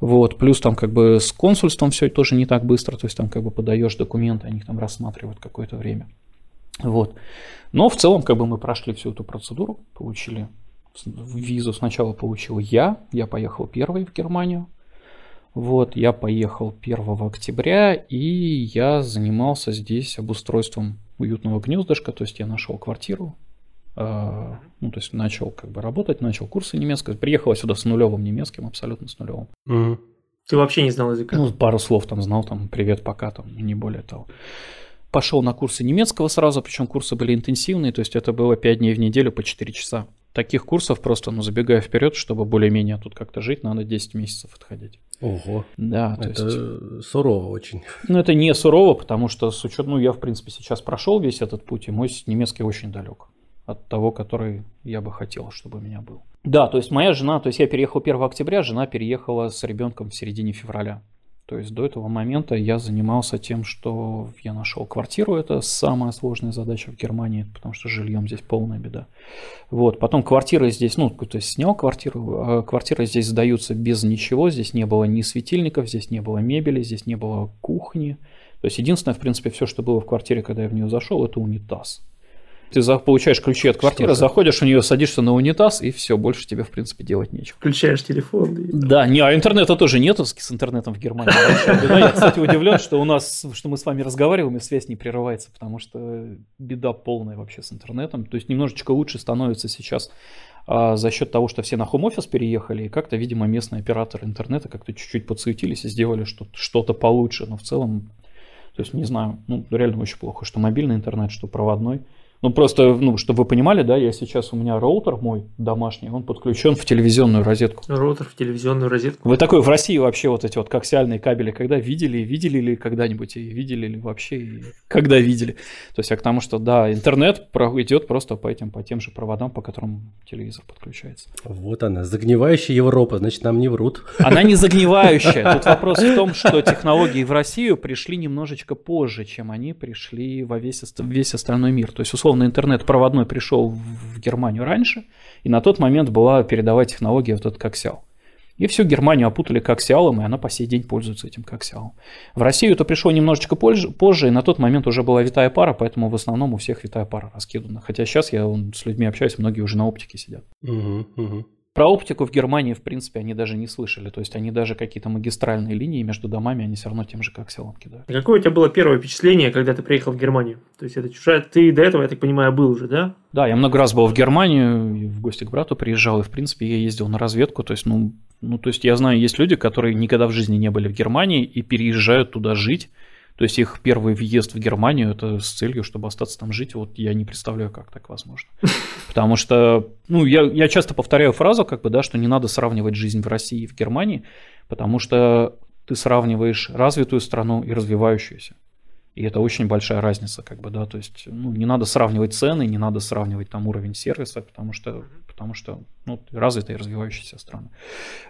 S3: вот, плюс там как бы с консульством все тоже не так быстро, то есть там как бы подаешь документы, они там рассматривают какое-то время. Вот. Но в целом как бы мы прошли всю эту процедуру, получили визу сначала получил я, я поехал первый в Германию. Вот, я поехал 1 октября, и я занимался здесь обустройством уютного гнездышка, то есть я нашел квартиру, э, ну, то есть начал как бы работать, начал курсы немецкого, приехал сюда с нулевым немецким, абсолютно с нулевым.
S2: Угу. Ты вообще не знал языка?
S3: Ну, пару слов там знал, там, привет, пока, там, не более того. Пошел на курсы немецкого сразу, причем курсы были интенсивные, то есть это было 5 дней в неделю по 4 часа. Таких курсов просто, ну, забегая вперед, чтобы более-менее тут как-то жить, надо 10 месяцев отходить.
S1: Ого.
S3: Да,
S1: то это есть... сурово очень.
S3: Ну, это не сурово, потому что с учетом, ну, я, в принципе, сейчас прошел весь этот путь, и мой немецкий очень далек от того, который я бы хотел, чтобы у меня был. Да, то есть моя жена, то есть я переехал 1 октября, жена переехала с ребенком в середине февраля. То есть до этого момента я занимался тем, что я нашел квартиру, это самая сложная задача в Германии, потому что жильем здесь полная беда. Вот, потом квартиры здесь, ну, то есть снял квартиру, а квартиры здесь сдаются без ничего, здесь не было ни светильников, здесь не было мебели, здесь не было кухни. То есть единственное, в принципе, все, что было в квартире, когда я в нее зашел, это унитаз. Ты получаешь ключи от квартиры, заходишь в нее, садишься на унитаз, и все, больше тебе, в принципе, делать нечего.
S2: Включаешь телефон. И...
S3: Да, не, а интернета тоже нету с интернетом в Германии. Я, кстати, удивлен, что у нас, что мы с вами разговариваем, и связь не прерывается, потому что беда полная вообще с интернетом. То есть немножечко лучше становится сейчас а за счет того, что все на хом-офис переехали, и как-то, видимо, местные операторы интернета как-то чуть-чуть подсуетились и сделали что-то получше. Но в целом, то есть, не знаю, ну, реально очень плохо, что мобильный интернет, что проводной. Ну, просто, ну, чтобы вы понимали, да, я сейчас, у меня роутер мой домашний, он подключен в телевизионную розетку.
S2: Роутер в телевизионную розетку.
S3: Вы такой в России вообще вот эти вот коаксиальные кабели, когда видели, видели ли когда-нибудь, и видели ли вообще, и когда видели. То есть, я к тому, что, да, интернет идет просто по этим, по тем же проводам, по которым телевизор подключается.
S1: Вот она, загнивающая Европа, значит, нам не врут.
S3: Она не загнивающая. *laughs* Тут вопрос в том, что технологии в Россию пришли немножечко позже, чем они пришли во весь, весь остальной мир. То есть, условно, условно, интернет проводной пришел в Германию раньше, и на тот момент была передовая технология вот этот коксиал. И всю Германию опутали коксиалом, и она по сей день пользуется этим коксиалом. В Россию это пришло немножечко позже, позже, и на тот момент уже была витая пара, поэтому в основном у всех витая пара раскидана. Хотя сейчас я с людьми общаюсь, многие уже на оптике сидят.
S1: Угу, угу.
S3: Про оптику в Германии, в принципе, они даже не слышали. То есть они даже какие-то магистральные линии между домами, они все равно тем же как селом кидают.
S2: Какое у тебя было первое впечатление, когда ты приехал в Германию? То есть это чужая... Ты до этого, я так понимаю, был уже, да?
S3: Да, я много раз был в Германию, в гости к брату приезжал, и, в принципе, я ездил на разведку. То есть, ну, ну, то есть я знаю, есть люди, которые никогда в жизни не были в Германии и переезжают туда жить то есть их первый въезд в Германию это с целью, чтобы остаться там жить. Вот я не представляю, как так возможно. *laughs* Потому что, ну, я, я часто повторяю фразу, как бы, да, что не надо сравнивать жизнь в России и в Германии, потому что ты сравниваешь развитую страну и развивающуюся. И это очень большая разница, как бы, да, то есть, ну, не надо сравнивать цены, не надо сравнивать там уровень сервиса, потому что, потому что, ну, развитые и развивающиеся страны.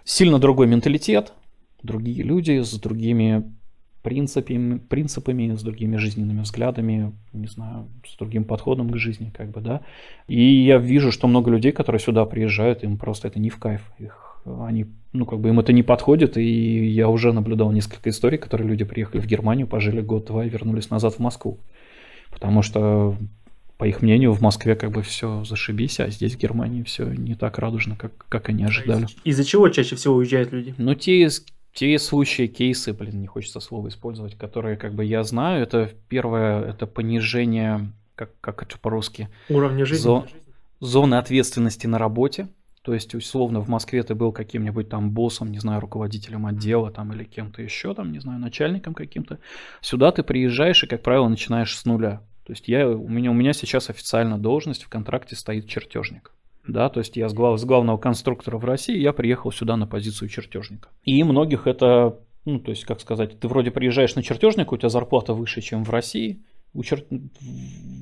S3: Сильно другой менталитет, другие люди с другими принципами, принципами, с другими жизненными взглядами, не знаю, с другим подходом к жизни, как бы, да. И я вижу, что много людей, которые сюда приезжают, им просто это не в кайф. Их, они, ну, как бы им это не подходит, и я уже наблюдал несколько историй, которые люди приехали в Германию, пожили год-два и вернулись назад в Москву. Потому что по их мнению, в Москве как бы все зашибись, а здесь в Германии все не так радужно, как, как они ожидали.
S2: Из-за чего чаще всего уезжают люди?
S3: Ну, те, те случаи, кейсы, блин, не хочется слово использовать, которые как бы я знаю, это первое, это понижение, как, как это по-русски?
S2: Уровня жизни.
S3: Зо, зоны ответственности на работе. То есть, условно, в Москве ты был каким-нибудь там боссом, не знаю, руководителем отдела там или кем-то еще, там, не знаю, начальником каким-то. Сюда ты приезжаешь и, как правило, начинаешь с нуля. То есть я, у, меня, у меня сейчас официально должность в контракте стоит чертежник да, то есть я с, глав, с главного конструктора в России, я приехал сюда на позицию чертежника. И многих это, ну, то есть, как сказать, ты вроде приезжаешь на чертежника, у тебя зарплата выше, чем в России, у чер...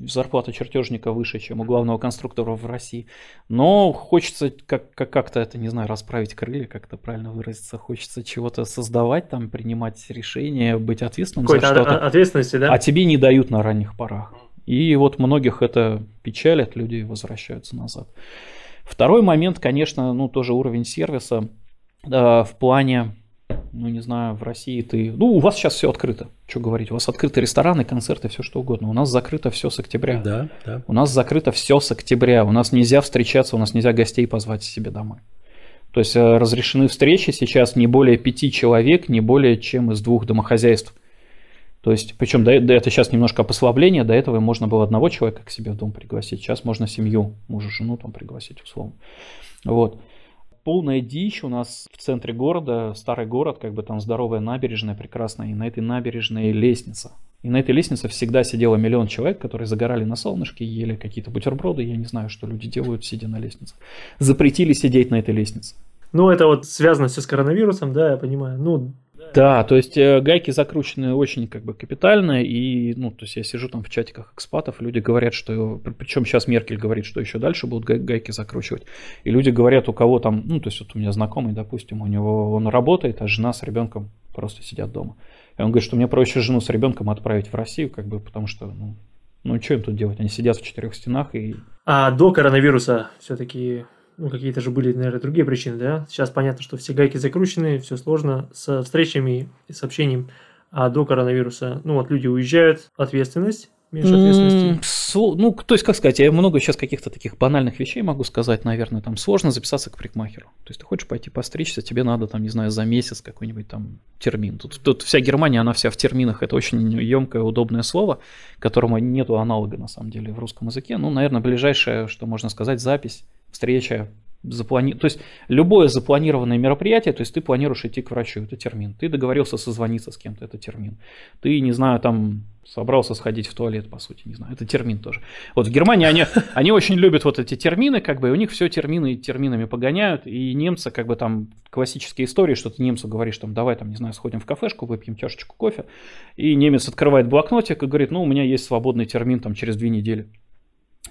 S3: зарплата чертежника выше, чем у главного конструктора в России. Но хочется как- как-то это, не знаю, расправить крылья, как-то правильно выразиться. Хочется чего-то создавать, там, принимать решения, быть ответственным
S2: Какой-то за что-то. ответственности, да?
S3: А тебе не дают на ранних порах. И вот многих это печалит, люди возвращаются назад. Второй момент, конечно, ну тоже уровень сервиса э, в плане, ну не знаю, в России ты, ну у вас сейчас все открыто, что говорить, у вас открыты рестораны, концерты, все что угодно. У нас закрыто все с октября.
S1: Да, да.
S3: У нас закрыто все с октября. У нас нельзя встречаться, у нас нельзя гостей позвать себе домой. То есть э, разрешены встречи сейчас не более пяти человек, не более чем из двух домохозяйств. То есть, причем до, это сейчас немножко послабление, до этого можно было одного человека к себе в дом пригласить, сейчас можно семью, мужа, жену там пригласить условно. Вот. Полная дичь у нас в центре города, старый город, как бы там здоровая набережная прекрасная, и на этой набережной лестница. И на этой лестнице всегда сидело миллион человек, которые загорали на солнышке, ели какие-то бутерброды, я не знаю, что люди делают, сидя на лестнице. Запретили сидеть на этой лестнице.
S2: Ну, это вот связано все с коронавирусом, да, я понимаю. Ну,
S3: да, то есть э, гайки закручены очень как бы капитально, и, ну, то есть я сижу там в чатиках экспатов, люди говорят, что, причем сейчас Меркель говорит, что еще дальше будут гайки закручивать, и люди говорят, у кого там, ну, то есть вот у меня знакомый, допустим, у него он работает, а жена с ребенком просто сидят дома. И он говорит, что мне проще жену с ребенком отправить в Россию, как бы, потому что, ну, ну, что им тут делать? Они сидят в четырех стенах и...
S2: А до коронавируса все-таки ну, какие-то же были, наверное, другие причины, да? Сейчас понятно, что все гайки закручены, все сложно с встречами и сообщением. А до коронавируса, ну, вот люди уезжают, ответственность, меньше ответственности.
S3: Ну, то есть, как сказать, я много сейчас каких-то таких банальных вещей могу сказать, наверное, там сложно записаться к парикмахеру. То есть, ты хочешь пойти постричься, тебе надо, там, не знаю, за месяц какой-нибудь там термин. Тут, тут вся Германия, она вся в терминах, это очень емкое, удобное слово, которому нету аналога, на самом деле, в русском языке. Ну, наверное, ближайшее, что можно сказать, запись встреча, заплани... то есть любое запланированное мероприятие, то есть ты планируешь идти к врачу, это термин. Ты договорился созвониться с кем-то, это термин. Ты, не знаю, там собрался сходить в туалет, по сути, не знаю, это термин тоже. Вот в Германии они, *laughs* они очень любят вот эти термины, как бы, и у них все термины терминами погоняют, и немцы, как бы там классические истории, что ты немцу говоришь, там, давай, там, не знаю, сходим в кафешку, выпьем чашечку кофе, и немец открывает блокнотик и говорит, ну, у меня есть свободный термин там через две недели.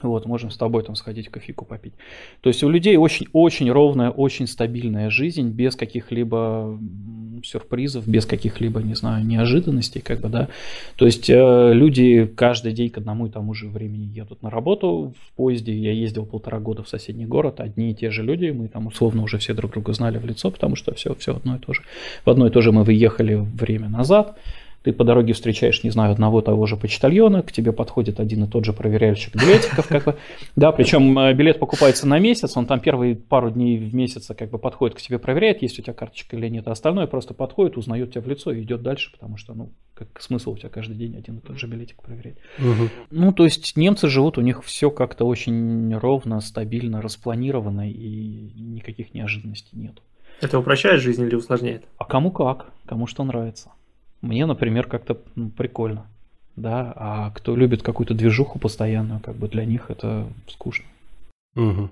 S3: Вот, можем с тобой там сходить кофейку попить. То есть у людей очень-очень ровная, очень стабильная жизнь, без каких-либо сюрпризов, без каких-либо, не знаю, неожиданностей, как бы, да. То есть э, люди каждый день к одному и тому же времени едут на работу в поезде. Я ездил полтора года в соседний город, одни и те же люди, мы там условно уже все друг друга знали в лицо, потому что все, все одно и то же. В одно и то же мы выехали время назад, ты по дороге встречаешь, не знаю, одного того же почтальона, к тебе подходит один и тот же проверяльщик билетиков, как бы, да, причем э, билет покупается на месяц, он там первые пару дней в месяц как бы подходит к тебе, проверяет, есть у тебя карточка или нет, а остальное просто подходит, узнает тебя в лицо и идет дальше, потому что, ну, как смысл у тебя каждый день один и тот же билетик проверять. Угу. Ну, то есть немцы живут, у них все как-то очень ровно, стабильно, распланировано и никаких неожиданностей нет.
S2: Это упрощает жизнь или усложняет?
S3: А кому как, кому что нравится. Мне, например, как-то ну, прикольно. Да, а кто любит какую-то движуху постоянную, как бы для них это скучно.
S1: Угу.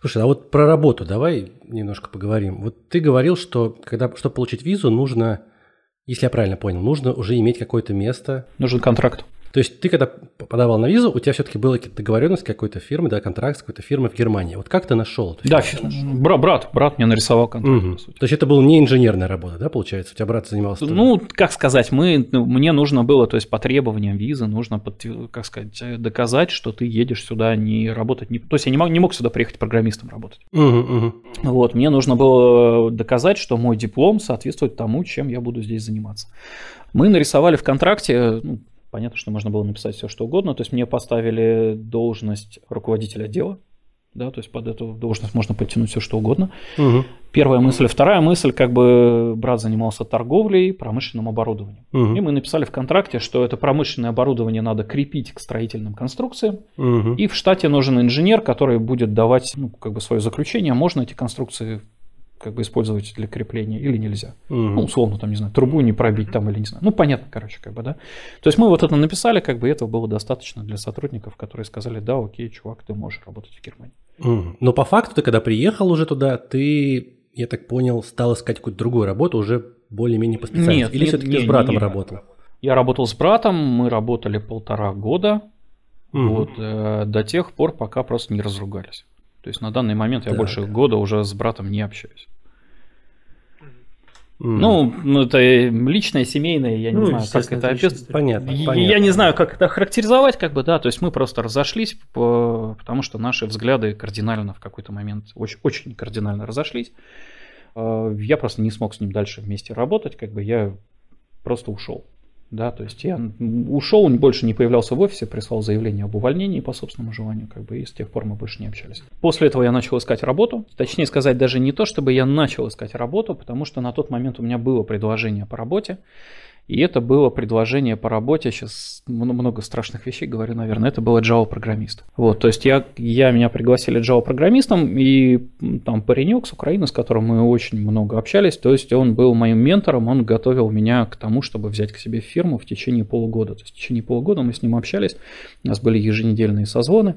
S1: Слушай, а вот про работу давай немножко поговорим. Вот ты говорил, что когда, чтобы получить визу, нужно, если я правильно понял, нужно уже иметь какое-то место.
S3: Нужен контракт.
S1: То есть ты, когда подавал на визу, у тебя все-таки была договоренность какой-то фирмы, да, контракт с какой-то фирмой в Германии. Вот как ты нашел?
S3: Да, брат, брат, брат мне нарисовал контракт. Угу.
S1: То есть это была не инженерная работа, да, получается? У тебя брат занимался?
S3: Ну, как сказать, мы, ну, мне нужно было, то есть по требованиям визы нужно, под, как сказать, доказать, что ты едешь сюда не работать, не, то есть я не мог, не мог сюда приехать программистом работать. Угу, угу. Вот, мне нужно было доказать, что мой диплом соответствует тому, чем я буду здесь заниматься. Мы нарисовали в контракте, ну, Понятно, что можно было написать все, что угодно. То есть мне поставили должность руководителя отдела. Да, то есть под эту должность можно подтянуть все, что угодно. Угу. Первая мысль. Вторая мысль, как бы брат занимался торговлей, промышленным оборудованием. Угу. И мы написали в контракте, что это промышленное оборудование надо крепить к строительным конструкциям. Угу. И в штате нужен инженер, который будет давать ну, как бы свое заключение, можно эти конструкции как бы использовать для крепления или нельзя. Угу. Ну, условно, там, не знаю, трубу не пробить там или не знаю. Ну, понятно, короче, как бы, да. То есть мы вот это написали, как бы этого было достаточно для сотрудников, которые сказали, да, окей, чувак, ты можешь работать в Германии.
S1: Угу. Но по факту ты, когда приехал уже туда, ты, я так понял, стал искать какую-то другую работу уже более-менее по специальности? Нет, или нет, все-таки нет, с братом нет, работал?
S3: Я работал с братом, мы работали полтора года, угу. вот, э, до тех пор, пока просто не разругались. То есть на данный момент я так. больше года уже с братом не общаюсь. Mm. Ну, ну, это личное, семейное, я не ну, знаю, как это описать.
S1: Понятно,
S3: я,
S1: понятно.
S3: Я не знаю, как это характеризовать, как бы, да, то есть мы просто разошлись, потому что наши взгляды кардинально в какой-то момент, очень, очень кардинально разошлись. А, я просто не смог с ним дальше вместе работать, как бы я просто ушел. Да, то есть я ушел, больше не появлялся в офисе, прислал заявление об увольнении по собственному желанию, как бы, и с тех пор мы больше не общались. После этого я начал искать работу. Точнее сказать, даже не то, чтобы я начал искать работу, потому что на тот момент у меня было предложение по работе. И это было предложение по работе, сейчас много страшных вещей говорю, наверное, это было Java-программист. Вот, то есть я, я меня пригласили Java-программистом, и там паренек с Украины, с которым мы очень много общались, то есть он был моим ментором, он готовил меня к тому, чтобы взять к себе фирму в течение полугода. То есть в течение полугода мы с ним общались, у нас были еженедельные созвоны,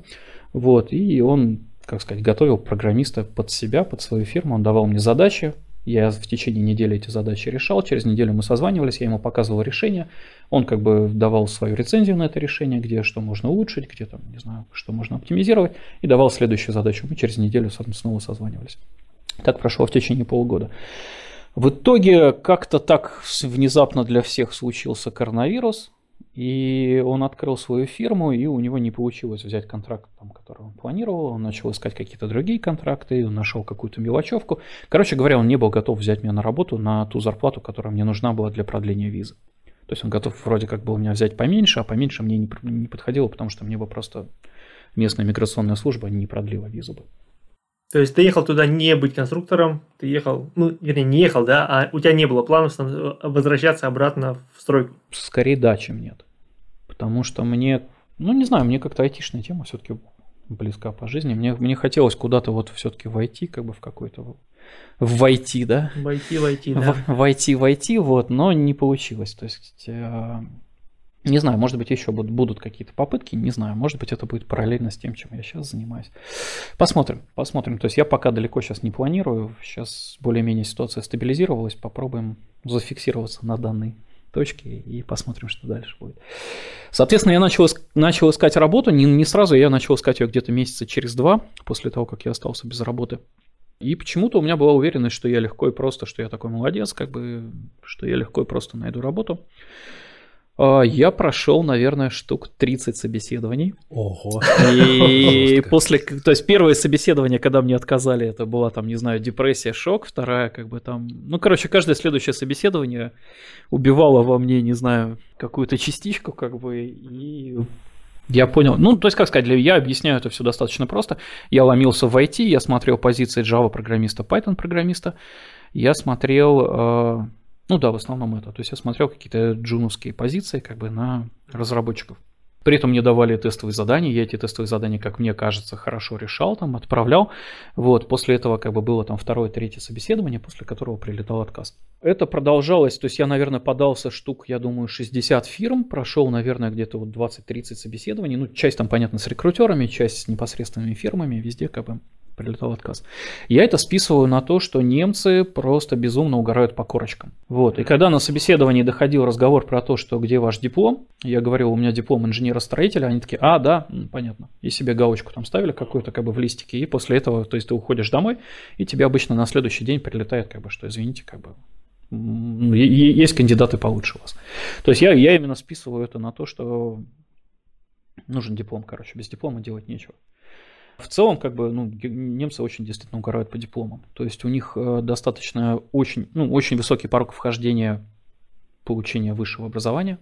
S3: вот, и он как сказать, готовил программиста под себя, под свою фирму, он давал мне задачи, я в течение недели эти задачи решал, через неделю мы созванивались, я ему показывал решение, он как бы давал свою рецензию на это решение, где что можно улучшить, где там, не знаю, что можно оптимизировать, и давал следующую задачу. Мы через неделю снова созванивались. Так прошло в течение полугода. В итоге как-то так внезапно для всех случился коронавирус, и он открыл свою фирму, и у него не получилось взять контракт, там, который он планировал. Он начал искать какие-то другие контракты, он нашел какую-то мелочевку. Короче говоря, он не был готов взять меня на работу на ту зарплату, которая мне нужна была для продления визы. То есть он готов вроде как был меня взять поменьше, а поменьше мне не, не подходило, потому что мне бы просто местная миграционная служба не продлила визу бы.
S2: То есть ты ехал туда не быть конструктором, ты ехал, ну, вернее, не ехал, да, а у тебя не было планов возвращаться обратно в стройку?
S3: Скорее да, чем нет. Потому что мне, ну, не знаю, мне как-то айтишная тема все-таки близка по жизни. Мне, мне хотелось куда-то вот все-таки войти, как бы в какой-то войти, да?
S2: Войти, войти, да.
S3: В, войти, войти, вот, но не получилось. То есть э, не знаю, может быть, еще будут, будут какие-то попытки, не знаю, может быть, это будет параллельно с тем, чем я сейчас занимаюсь. Посмотрим, посмотрим. То есть я пока далеко сейчас не планирую, сейчас более-менее ситуация стабилизировалась, попробуем зафиксироваться на данной точке и посмотрим, что дальше будет. Соответственно, я начал, начал искать работу, не, не сразу, я начал искать ее где-то месяца через два, после того, как я остался без работы. И почему-то у меня была уверенность, что я легко и просто, что я такой молодец, как бы, что я легко и просто найду работу. А, я прошел, наверное, штук 30 собеседований.
S1: Ого.
S3: И после, то есть первое собеседование, когда мне отказали, это была там, не знаю, депрессия, шок, вторая как бы там, ну, короче, каждое следующее собеседование убивало во мне, не знаю, какую-то частичку, как бы, и я понял. Ну, то есть, как сказать, я объясняю это все достаточно просто. Я ломился в IT, я смотрел позиции Java-программиста, Python-программиста, я смотрел а, ну да, в основном это. То есть я смотрел какие-то джуновские позиции как бы на разработчиков. При этом мне давали тестовые задания, я эти тестовые задания, как мне кажется, хорошо решал, там, отправлял. Вот, после этого как бы было там второе, третье собеседование, после которого прилетал отказ. Это продолжалось, то есть я, наверное, подался штук, я думаю, 60 фирм, прошел, наверное, где-то вот 20-30 собеседований, ну, часть там, понятно, с рекрутерами, часть с непосредственными фирмами, везде как бы прилетал отказ. Я это списываю на то, что немцы просто безумно угорают по корочкам. Вот. И когда на собеседовании доходил разговор про то, что где ваш диплом, я говорил, у меня диплом инженера-строителя, они такие, а, да, понятно. И себе галочку там ставили какую-то как бы в листике, и после этого, то есть ты уходишь домой, и тебе обычно на следующий день прилетает как бы, что извините, как бы есть кандидаты получше вас. То есть я, я именно списываю это на то, что нужен диплом, короче, без диплома делать нечего. В целом, как бы, ну, немцы очень действительно угорают по дипломам. То есть у них э, достаточно очень, ну, очень высокий порог вхождения получения высшего образования.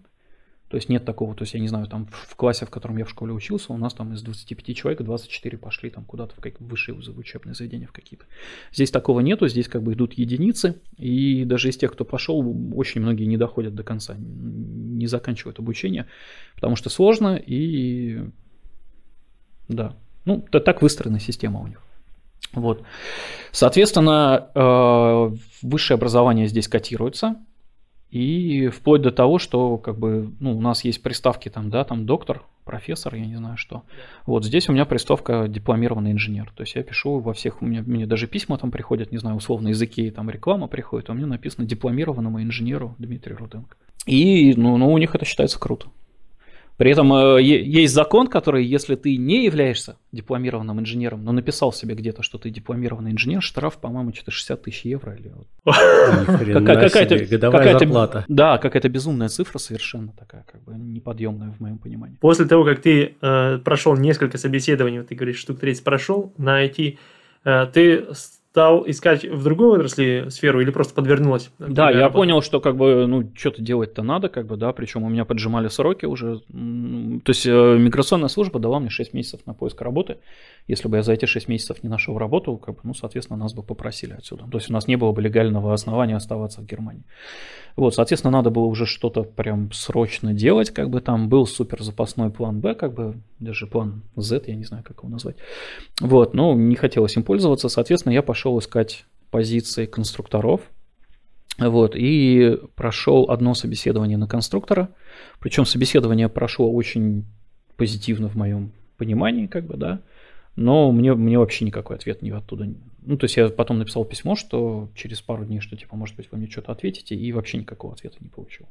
S3: То есть нет такого, то есть я не знаю, там в классе, в котором я в школе учился, у нас там из 25 человек 24 пошли там куда-то в какие высшие вузы, учебные заведения в какие-то. Здесь такого нету, здесь как бы идут единицы, и даже из тех, кто пошел, очень многие не доходят до конца, не заканчивают обучение, потому что сложно и да, ну, то, так выстроена система у них. Вот. Соответственно, э, высшее образование здесь котируется. И вплоть до того, что как бы, ну, у нас есть приставки там, да, там доктор, профессор, я не знаю что. Вот здесь у меня приставка дипломированный инженер. То есть я пишу во всех, у меня, мне даже письма там приходят, не знаю, условно языки, там реклама приходит, а у меня написано дипломированному инженеру Дмитрию Руденко. И, ну, ну, у них это считается круто. При этом э, есть закон, который, если ты не являешься дипломированным инженером, но написал себе где-то, что ты дипломированный инженер, штраф, по-моему, что-то 60 тысяч евро или вот. *laughs*
S1: Какая-то годовая зарплата.
S3: Да, какая-то безумная цифра совершенно такая, как бы неподъемная в моем понимании.
S2: После того, как ты э, прошел несколько собеседований, вот ты говоришь, штук 30 прошел на IT, э, ты стал искать в другой отрасли сферу или просто подвернулась?
S3: Да, я работа? понял, что как бы, ну, что-то делать-то надо, как бы, да, причем у меня поджимали сроки уже. То есть э, миграционная служба дала мне 6 месяцев на поиск работы. Если бы я за эти 6 месяцев не нашел работу, как бы, ну, соответственно, нас бы попросили отсюда. То есть у нас не было бы легального основания оставаться в Германии. Вот, соответственно, надо было уже что-то прям срочно делать, как бы там был супер запасной план Б, как бы даже план Z, я не знаю, как его назвать. Вот, но не хотелось им пользоваться, соответственно, я пошел искать позиции конструкторов, вот, и прошел одно собеседование на конструктора, причем собеседование прошло очень позитивно в моем понимании, как бы, да, но мне, мне вообще никакой ответ не оттуда. Ну, то есть я потом написал письмо, что через пару дней, что типа, может быть, вы мне что-то ответите, и вообще никакого ответа не получил.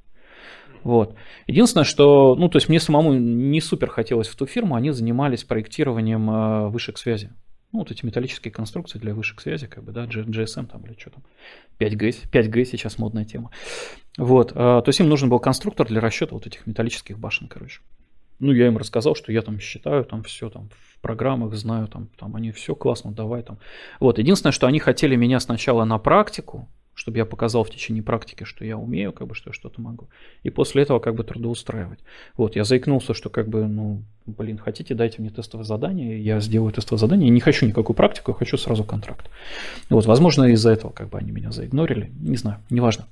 S3: Вот. Единственное, что, ну, то есть мне самому не супер хотелось в ту фирму, они занимались проектированием э, вышек связи. Ну, вот эти металлические конструкции для вышек связи, как бы, да, GSM там или что там, 5G, 5G сейчас модная тема. Вот, э, то есть им нужен был конструктор для расчета вот этих металлических башен, короче. Ну, я им рассказал, что я там считаю, там все там в программах знаю, там, там они все классно, давай там. Вот, единственное, что они хотели меня сначала на практику, чтобы я показал в течение практики, что я умею, как бы, что я что-то могу. И после этого как бы трудоустраивать. Вот, я заикнулся, что как бы, ну, блин, хотите, дайте мне тестовое задание, я сделаю тестовое задание, я не хочу никакую практику, я хочу сразу контракт. Вот, возможно, из-за этого как бы они меня заигнорили, не знаю, неважно.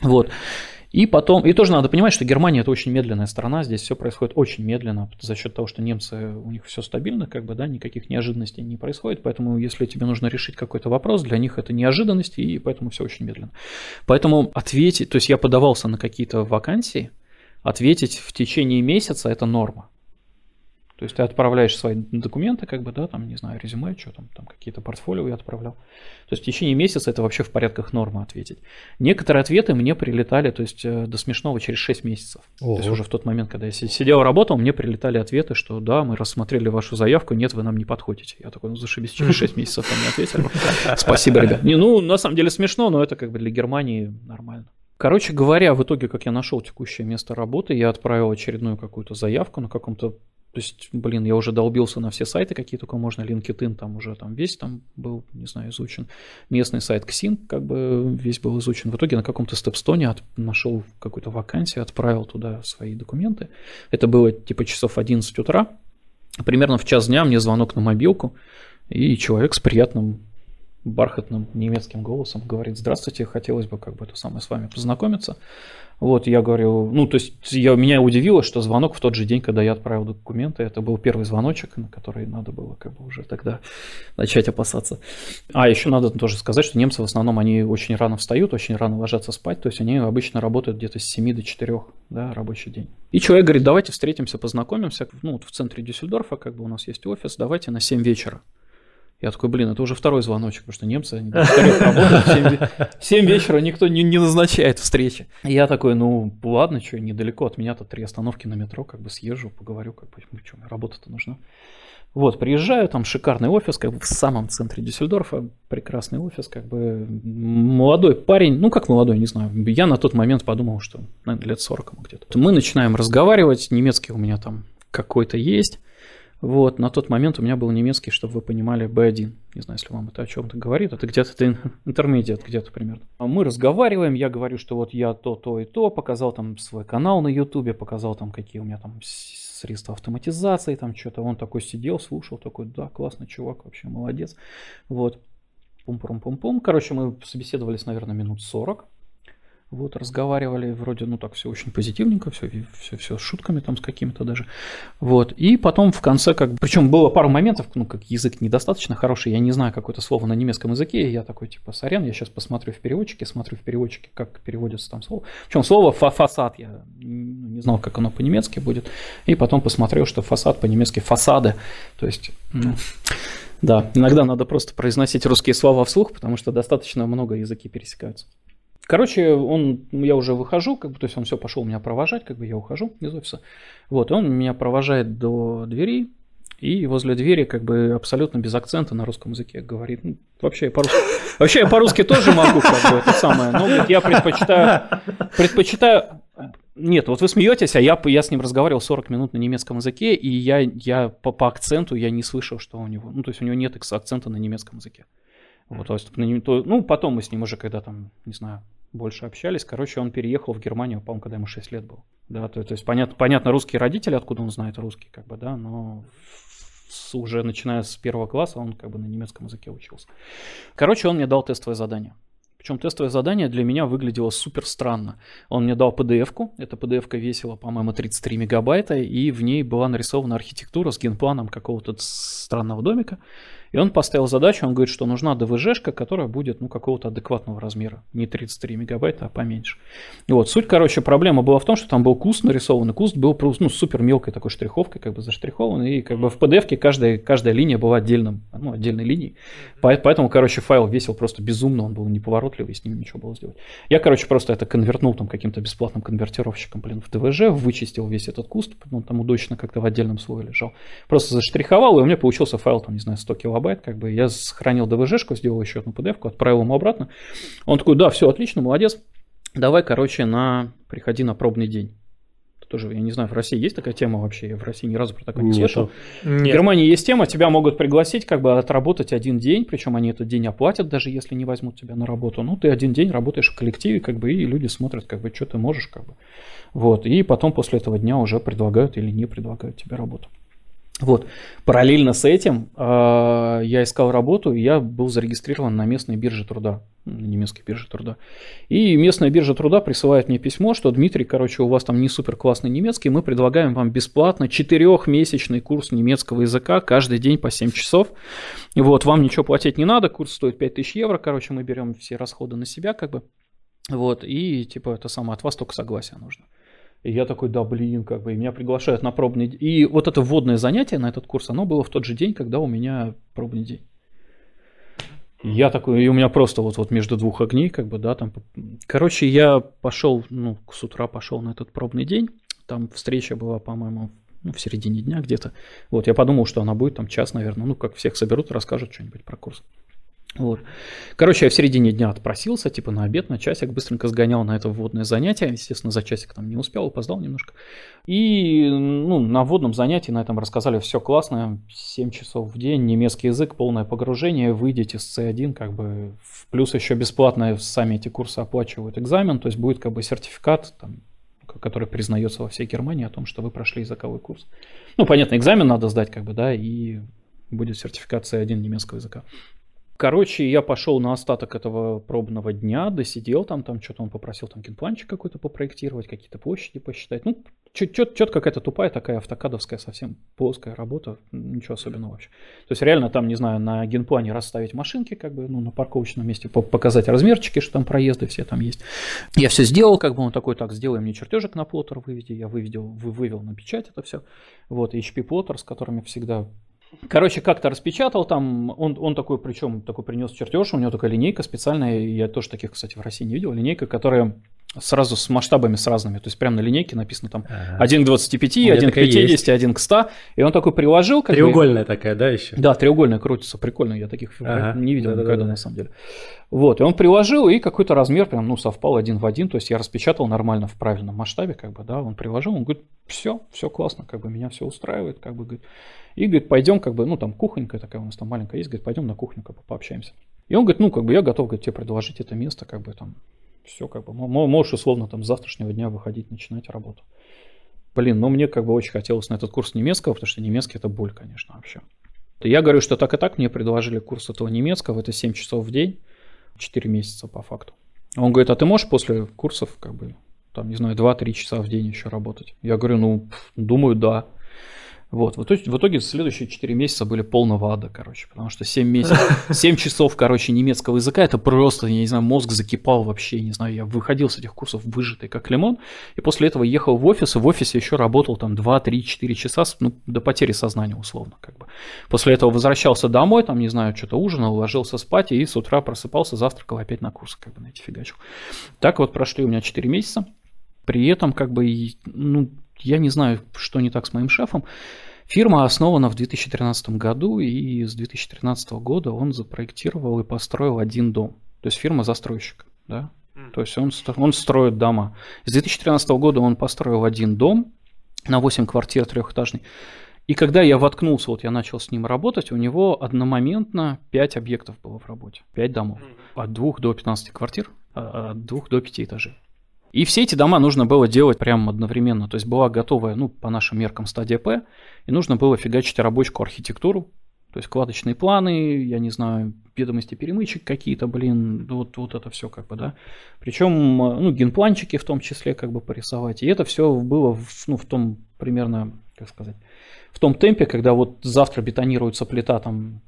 S3: Вот. И потом, и тоже надо понимать, что Германия это очень медленная страна, здесь все происходит очень медленно за счет того, что немцы, у них все стабильно, как бы, да, никаких неожиданностей не происходит, поэтому если тебе нужно решить какой-то вопрос, для них это неожиданность, и поэтому все очень медленно. Поэтому ответить, то есть я подавался на какие-то вакансии, ответить в течение месяца это норма. То есть ты отправляешь свои документы, как бы, да, там, не знаю, резюме, что там, там какие-то портфолио я отправлял. То есть в течение месяца это вообще в порядках нормы ответить. Некоторые ответы мне прилетали, то есть э, до смешного через 6 месяцев. Ого. То есть уже в тот момент, когда я сидел работал, мне прилетали ответы, что да, мы рассмотрели вашу заявку, нет, вы нам не подходите. Я такой, ну зашибись, через 6 *laughs* месяцев там не ответили. Спасибо, ребят. Не, ну, на самом деле смешно, но это как бы для Германии нормально. Короче говоря, в итоге, как я нашел текущее место работы, я отправил очередную какую-то заявку на каком-то то есть, блин, я уже долбился на все сайты, какие только можно. LinkedIn там уже там весь там был, не знаю, изучен. Местный сайт Xing как бы весь был изучен. В итоге на каком-то степстоне от, нашел какую-то вакансию, отправил туда свои документы. Это было типа часов 11 утра. Примерно в час дня мне звонок на мобилку, и человек с приятным бархатным немецким голосом говорит, здравствуйте, хотелось бы как бы это самое с вами познакомиться. Вот, я говорю, ну, то есть я, меня удивило, что звонок в тот же день, когда я отправил документы, это был первый звоночек, на который надо было как бы уже тогда начать опасаться. А еще надо тоже сказать, что немцы в основном, они очень рано встают, очень рано ложатся спать, то есть они обычно работают где-то с 7 до 4, да, рабочий день. И человек говорит, давайте встретимся, познакомимся, ну, вот в центре Дюссельдорфа, как бы у нас есть офис, давайте на 7 вечера. Я такой, блин, это уже второй звоночек, потому что немцы, они работают, в 7, вечера никто не, не назначает встречи. Я такой, ну ладно, что, недалеко от меня, тут три остановки на метро, как бы съезжу, поговорю, как бы, что, работа-то нужна. Вот, приезжаю, там шикарный офис, как бы в самом центре Дюссельдорфа, прекрасный офис, как бы молодой парень, ну как молодой, не знаю, я на тот момент подумал, что, наверное, лет 40 ему где-то. Мы начинаем разговаривать, немецкий у меня там какой-то есть, вот, на тот момент у меня был немецкий, чтобы вы понимали, B1. Не знаю, если вам это о чем-то говорит. Это где-то это интермедиат где-то примерно. А мы разговариваем, я говорю, что вот я то, то и то, показал там свой канал на ютубе, показал там, какие у меня там средства автоматизации, там что-то. Он такой сидел, слушал, такой, да, классный чувак, вообще молодец. Вот. Пум-пум-пум-пум. Короче, мы собеседовались, наверное, минут 40. Вот, разговаривали, вроде, ну так все очень позитивненько, все, все, все с шутками там, с какими-то даже. Вот, и потом в конце, как причем было пару моментов, ну, как язык недостаточно хороший, я не знаю какое-то слово на немецком языке, я такой, типа, сорян, я сейчас посмотрю в переводчике, смотрю в переводчике, как переводится там слово. Причем слово фа фасад, я не знал, как оно по-немецки будет, и потом посмотрел, что фасад по-немецки фасады, то есть... Ну, да, иногда надо просто произносить русские слова вслух, потому что достаточно много языки пересекаются. Короче, он, я уже выхожу, как бы, то есть он все пошел меня провожать, как бы я ухожу из офиса. Вот, он меня провожает до двери, и возле двери как бы абсолютно без акцента на русском языке говорит. Ну, вообще я по-русски, вообще я по-русски тоже могу, как бы, это самое, но говорит, я предпочитаю, предпочитаю, нет, вот вы смеетесь, а я, я с ним разговаривал 40 минут на немецком языке, и я, я по, по акценту я не слышал, что у него, ну то есть у него нет акцента на немецком языке. Вот, то есть, ну, потом мы с ним уже, когда там, не знаю, больше общались. Короче, он переехал в Германию, по-моему, когда ему 6 лет было. Да, то, то есть, понятно, понятно, русские родители, откуда он знает русский, как бы, да, но с, уже начиная с первого класса он как бы на немецком языке учился. Короче, он мне дал тестовое задание. Причем тестовое задание для меня выглядело супер странно. Он мне дал PDF-ку, эта PDF-ка весила, по-моему, 33 мегабайта, и в ней была нарисована архитектура с генпланом какого-то странного домика. И он поставил задачу, он говорит, что нужна DVG-шка, которая будет, ну, какого-то адекватного размера. Не 33 мегабайта, а поменьше. И вот, суть, короче, проблема была в том, что там был куст нарисован, и куст был, ну, супер мелкой такой штриховкой, как бы заштрихован, и как бы в PDF-ке каждая, каждая линия была отдельным, ну, отдельной линией. Поэтому, короче, файл весил просто безумно, он был неповоротливый, с ним ничего было сделать. Я, короче, просто это конвертнул там каким-то бесплатным конвертировщиком, блин, в DVG, вычистил весь этот куст, он там удочно как-то в отдельном слое лежал. Просто заштриховал, и у меня получился файл, там, не знаю, 100 килобайт килобайт, как бы я сохранил DVG-шку, сделал еще одну PDF-ку, отправил ему обратно. Он такой, да, все отлично, молодец, давай, короче, на приходи на пробный день. Тоже, я не знаю, в России есть такая тема вообще? Я в России ни разу про такое не слышал. В Германии есть тема, тебя могут пригласить как бы отработать один день, причем они этот день оплатят, даже если не возьмут тебя на работу. Ну, ты один день работаешь в коллективе, как бы, и люди смотрят, как бы, что ты можешь, как бы. Вот, и потом после этого дня уже предлагают или не предлагают тебе работу. Вот. Параллельно с этим э, я искал работу, и я был зарегистрирован на местной бирже труда, на немецкой бирже труда. И местная биржа труда присылает мне письмо, что Дмитрий, короче, у вас там не супер классный немецкий, мы предлагаем вам бесплатно четырехмесячный курс немецкого языка каждый день по 7 часов. Вот, вам ничего платить не надо, курс стоит 5000 евро, короче, мы берем все расходы на себя, как бы. Вот, и типа это самое, от вас только согласие нужно. И я такой, да блин, как бы, и меня приглашают на пробный день. И вот это вводное занятие на этот курс, оно было в тот же день, когда у меня пробный день. Я такой, и у меня просто вот, вот между двух огней, как бы, да, там. Короче, я пошел, ну, с утра пошел на этот пробный день. Там встреча была, по-моему, ну, в середине дня где-то. Вот, я подумал, что она будет там час, наверное, ну, как всех соберут, расскажут что-нибудь про курс. Вот. Короче, я в середине дня отпросился, типа на обед, на часик, быстренько сгонял на это вводное занятие. Естественно, за часик там не успел, опоздал немножко. И ну, на вводном занятии на этом рассказали все классно, 7 часов в день, немецкий язык, полное погружение, выйдете с C1, как бы, плюс еще бесплатно сами эти курсы оплачивают экзамен, то есть будет как бы сертификат, там, который признается во всей Германии о том, что вы прошли языковой курс. Ну, понятно, экзамен надо сдать, как бы, да, и будет сертификат C1 немецкого языка. Короче, я пошел на остаток этого пробного дня, досидел там, там что-то он попросил там генпланчик какой-то попроектировать, какие-то площади посчитать. Ну, четко какая-то тупая такая автокадовская совсем плоская работа, ничего особенного вообще. То есть реально там, не знаю, на генплане расставить машинки, как бы, ну, на парковочном месте, показать размерчики, что там проезды все там есть. Я все сделал, как бы он такой, так, сделай мне чертежик на плоттер, выведи, я выведел, вывел на печать это все. Вот, HP плоттер, с которыми всегда Короче, как-то распечатал там, он, он такой, причем такой принес чертеж, у него такая линейка специальная, я тоже таких, кстати, в России не видел, линейка, которая сразу с масштабами с разными, то есть прямо на линейке написано там ага. 1 к 25, 1 к 50, есть. 1 к 100, и он такой приложил.
S1: Как треугольная бы, такая, да, еще?
S3: Да, треугольная крутится, прикольно, я таких ага. не видел да, никогда да, да. на самом деле. Вот, и он приложил, и какой-то размер прям, ну, совпал один в один, то есть я распечатал нормально в правильном масштабе, как бы, да, он приложил, он говорит, все, все классно, как бы меня все устраивает, как бы, говорит, и говорит, пойдем, как бы, ну, там кухонька такая у нас там маленькая есть, говорит, пойдем на кухню, как бы, пообщаемся. И он говорит, ну, как бы, я готов, говорит, тебе предложить это место, как бы, там, все, как бы, можешь условно там с завтрашнего дня выходить, начинать работу. Блин, ну, мне как бы очень хотелось на этот курс немецкого, потому что немецкий это боль, конечно, вообще. Я говорю, что так и так мне предложили курс этого немецкого, это 7 часов в день, 4 месяца по факту. Он говорит, а ты можешь после курсов, как бы, там, не знаю, 2-3 часа в день еще работать? Я говорю, ну, думаю, да. Вот, в итоге, в итоге следующие 4 месяца были полного ада, короче, потому что 7 месяцев, *laughs* 7 часов, короче, немецкого языка, это просто, я не знаю, мозг закипал вообще, не знаю, я выходил с этих курсов выжатый как лимон, и после этого ехал в офис, и в офисе еще работал там 2, 3, 4 часа, ну, до потери сознания условно, как бы. После этого возвращался домой, там, не знаю, что-то ужинал, ложился спать, и с утра просыпался, завтракал опять на курсы, как бы, на эти фигачил. Так вот прошли у меня 4 месяца, при этом, как бы, ну, я не знаю, что не так с моим шефом. Фирма основана в 2013 году, и с 2013 года он запроектировал и построил один дом. То есть фирма застройщик, да? То есть он, он строит дома. С 2013 года он построил один дом на 8 квартир трехэтажный. И когда я воткнулся, вот я начал с ним работать, у него одномоментно 5 объектов было в работе, 5 домов. От 2 до 15 квартир, а, от 2 до 5 этажей. И все эти дома нужно было делать прямо одновременно. То есть была готовая, ну, по нашим меркам, стадия П, и нужно было фигачить рабочую архитектуру, то есть кладочные планы, я не знаю, ведомости перемычек какие-то, блин, вот, вот это все как бы, да. Причем, ну, генпланчики в том числе как бы порисовать. И это все было, в, ну, в том примерно, как сказать, в том темпе, когда вот завтра бетонируется плита там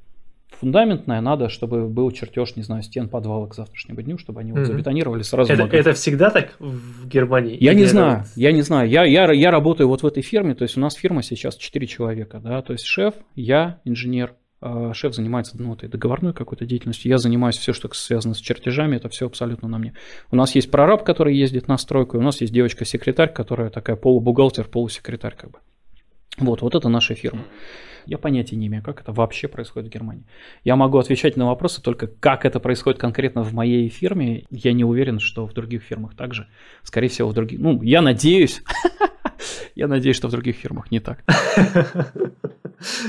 S3: фундаментная, надо, чтобы был чертеж, не знаю, стен подвала к завтрашнему дню, чтобы они mm-hmm. вот забетонировали сразу.
S2: Это, это всегда так в Германии?
S3: Я не знаю, это... я не знаю. Я, я, я работаю вот в этой фирме, то есть у нас фирма сейчас 4 человека, да, то есть шеф, я, инженер, а, шеф занимается ну, этой договорной какой-то деятельностью, я занимаюсь все, что связано с чертежами, это все абсолютно на мне. У нас есть прораб, который ездит на стройку, у нас есть девочка-секретарь, которая такая полубухгалтер, полусекретарь как бы. Вот, вот это наша фирма. Я понятия не имею, как это вообще происходит в Германии. Я могу отвечать на вопросы только, как это происходит конкретно в моей фирме. Я не уверен, что в других фирмах также. Скорее всего, в других... Ну, я надеюсь, *laughs* я надеюсь, что в других фирмах не так.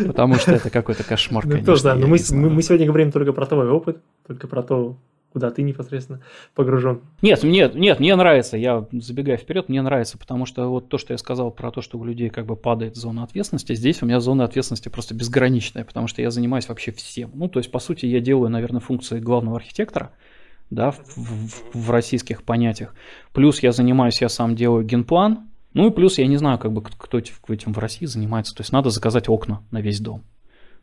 S3: Потому что это какой-то кошмар,
S2: ну, конечно. Тоже, да, но мы, мы, мы сегодня говорим только про твой опыт, только про то, куда ты непосредственно погружен.
S3: Нет, нет, нет, мне нравится, я забегаю вперед, мне нравится, потому что вот то, что я сказал про то, что у людей как бы падает зона ответственности, здесь у меня зона ответственности просто безграничная, потому что я занимаюсь вообще всем. Ну, то есть, по сути, я делаю, наверное, функции главного архитектора, да, в, в, в российских понятиях. Плюс я занимаюсь, я сам делаю генплан, ну и плюс я не знаю, как бы кто этим в России занимается. То есть надо заказать окна на весь дом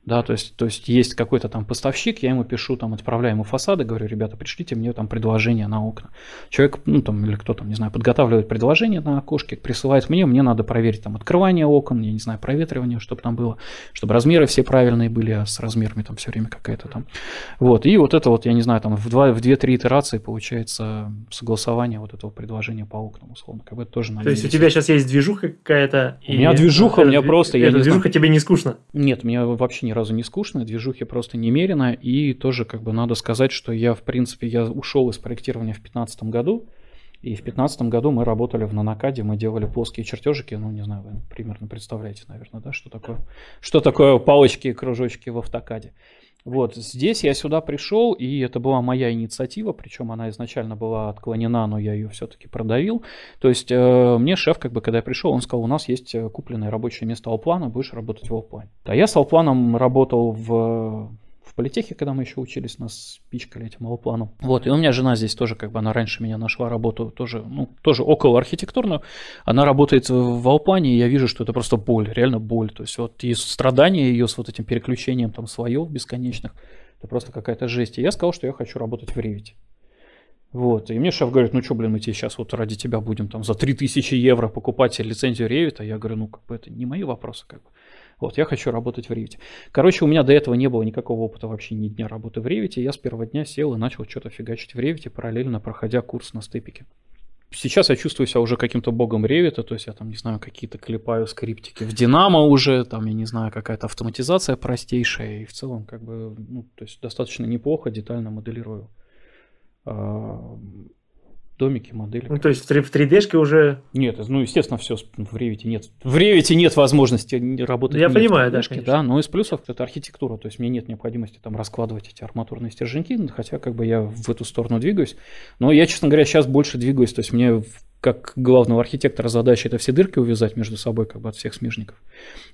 S3: да, то есть, то есть есть какой-то там поставщик, я ему пишу, там, отправляю ему фасады, говорю, ребята, пришлите мне там предложение на окна. Человек, ну, там, или кто там, не знаю, подготавливает предложение на окошке, присылает мне, мне надо проверить там открывание окон, я не знаю, проветривание, чтобы там было, чтобы размеры все правильные были, а с размерами там все время какая-то там. Вот, и вот это вот, я не знаю, там в, два, в 2-3 итерации получается согласование вот этого предложения по окнам, условно, как бы это тоже
S2: То есть у тебя сейчас есть движуха какая-то?
S3: У меня движуха, у меня просто...
S2: Эта движуха тебе не скучно?
S3: Нет, мне вообще не разу не скучно, движухи просто немерено, и тоже как бы надо сказать, что я, в принципе, я ушел из проектирования в 2015 году, и в 2015 году мы работали в Нанакаде, мы делали плоские чертежики, ну, не знаю, вы примерно представляете, наверное, да, что такое, что такое палочки и кружочки в автокаде. Вот, здесь я сюда пришел, и это была моя инициатива, причем она изначально была отклонена, но я ее все-таки продавил. То есть э, мне шеф, как бы, когда я пришел, он сказал, у нас есть э, купленное рабочее место Алплана, будешь работать в Алплане. А я с Алпланом работал в политехе, когда мы еще учились, нас пичкали этим малопланом. Вот, и у меня жена здесь тоже, как бы она раньше меня нашла работу, тоже, ну, тоже около архитектурную. Она работает в Алпане, и я вижу, что это просто боль, реально боль. То есть вот и страдания ее с вот этим переключением там слоев бесконечных, это просто какая-то жесть. И я сказал, что я хочу работать в Revit. Вот, и мне шеф говорит, ну что, блин, мы тебе сейчас вот ради тебя будем там за 3000 евро покупать лицензию Revit, а я говорю, ну как бы это не мои вопросы, как бы. Вот, я хочу работать в Revit. Короче, у меня до этого не было никакого опыта вообще ни дня работы в Revit. Я с первого дня сел и начал что-то фигачить в Revit, параллельно проходя курс на степике. Сейчас я чувствую себя уже каким-то богом Revit, то есть я там, не знаю, какие-то клепаю скриптики в Динамо уже, там, я не знаю, какая-то автоматизация простейшая, и в целом, как бы, ну, то есть достаточно неплохо, детально моделирую а, домики, модели.
S2: Ну, то есть в 3D-шке уже...
S3: Нет, ну, естественно, все в Revit нет. В Revit нет возможности работать
S2: Я понимаю, да,
S3: да, но из плюсов это архитектура, то есть мне нет необходимости там раскладывать эти арматурные стерженьки, хотя как бы я в эту сторону двигаюсь. Но я, честно говоря, сейчас больше двигаюсь, то есть мне как главного архитектора задача это все дырки увязать между собой как бы от всех смежников.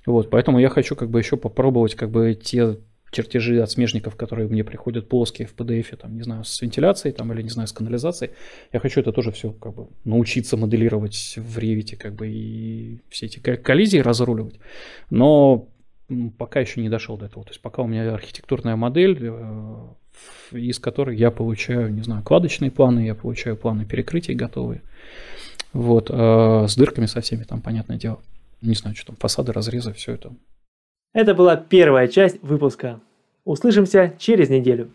S3: Вот, поэтому я хочу как бы еще попробовать как бы те чертежи от смежников, которые мне приходят плоские в PDF, там, не знаю, с вентиляцией там, или, не знаю, с канализацией. Я хочу это тоже все как бы научиться моделировать в Revit, как бы, и все эти коллизии разруливать. Но пока еще не дошел до этого. То есть пока у меня архитектурная модель, э, из которой я получаю, не знаю, кладочные планы, я получаю планы перекрытий готовые. Вот, а с дырками со всеми там, понятное дело. Не знаю, что там, фасады, разрезы, все это
S2: это была первая часть выпуска. Услышимся через неделю.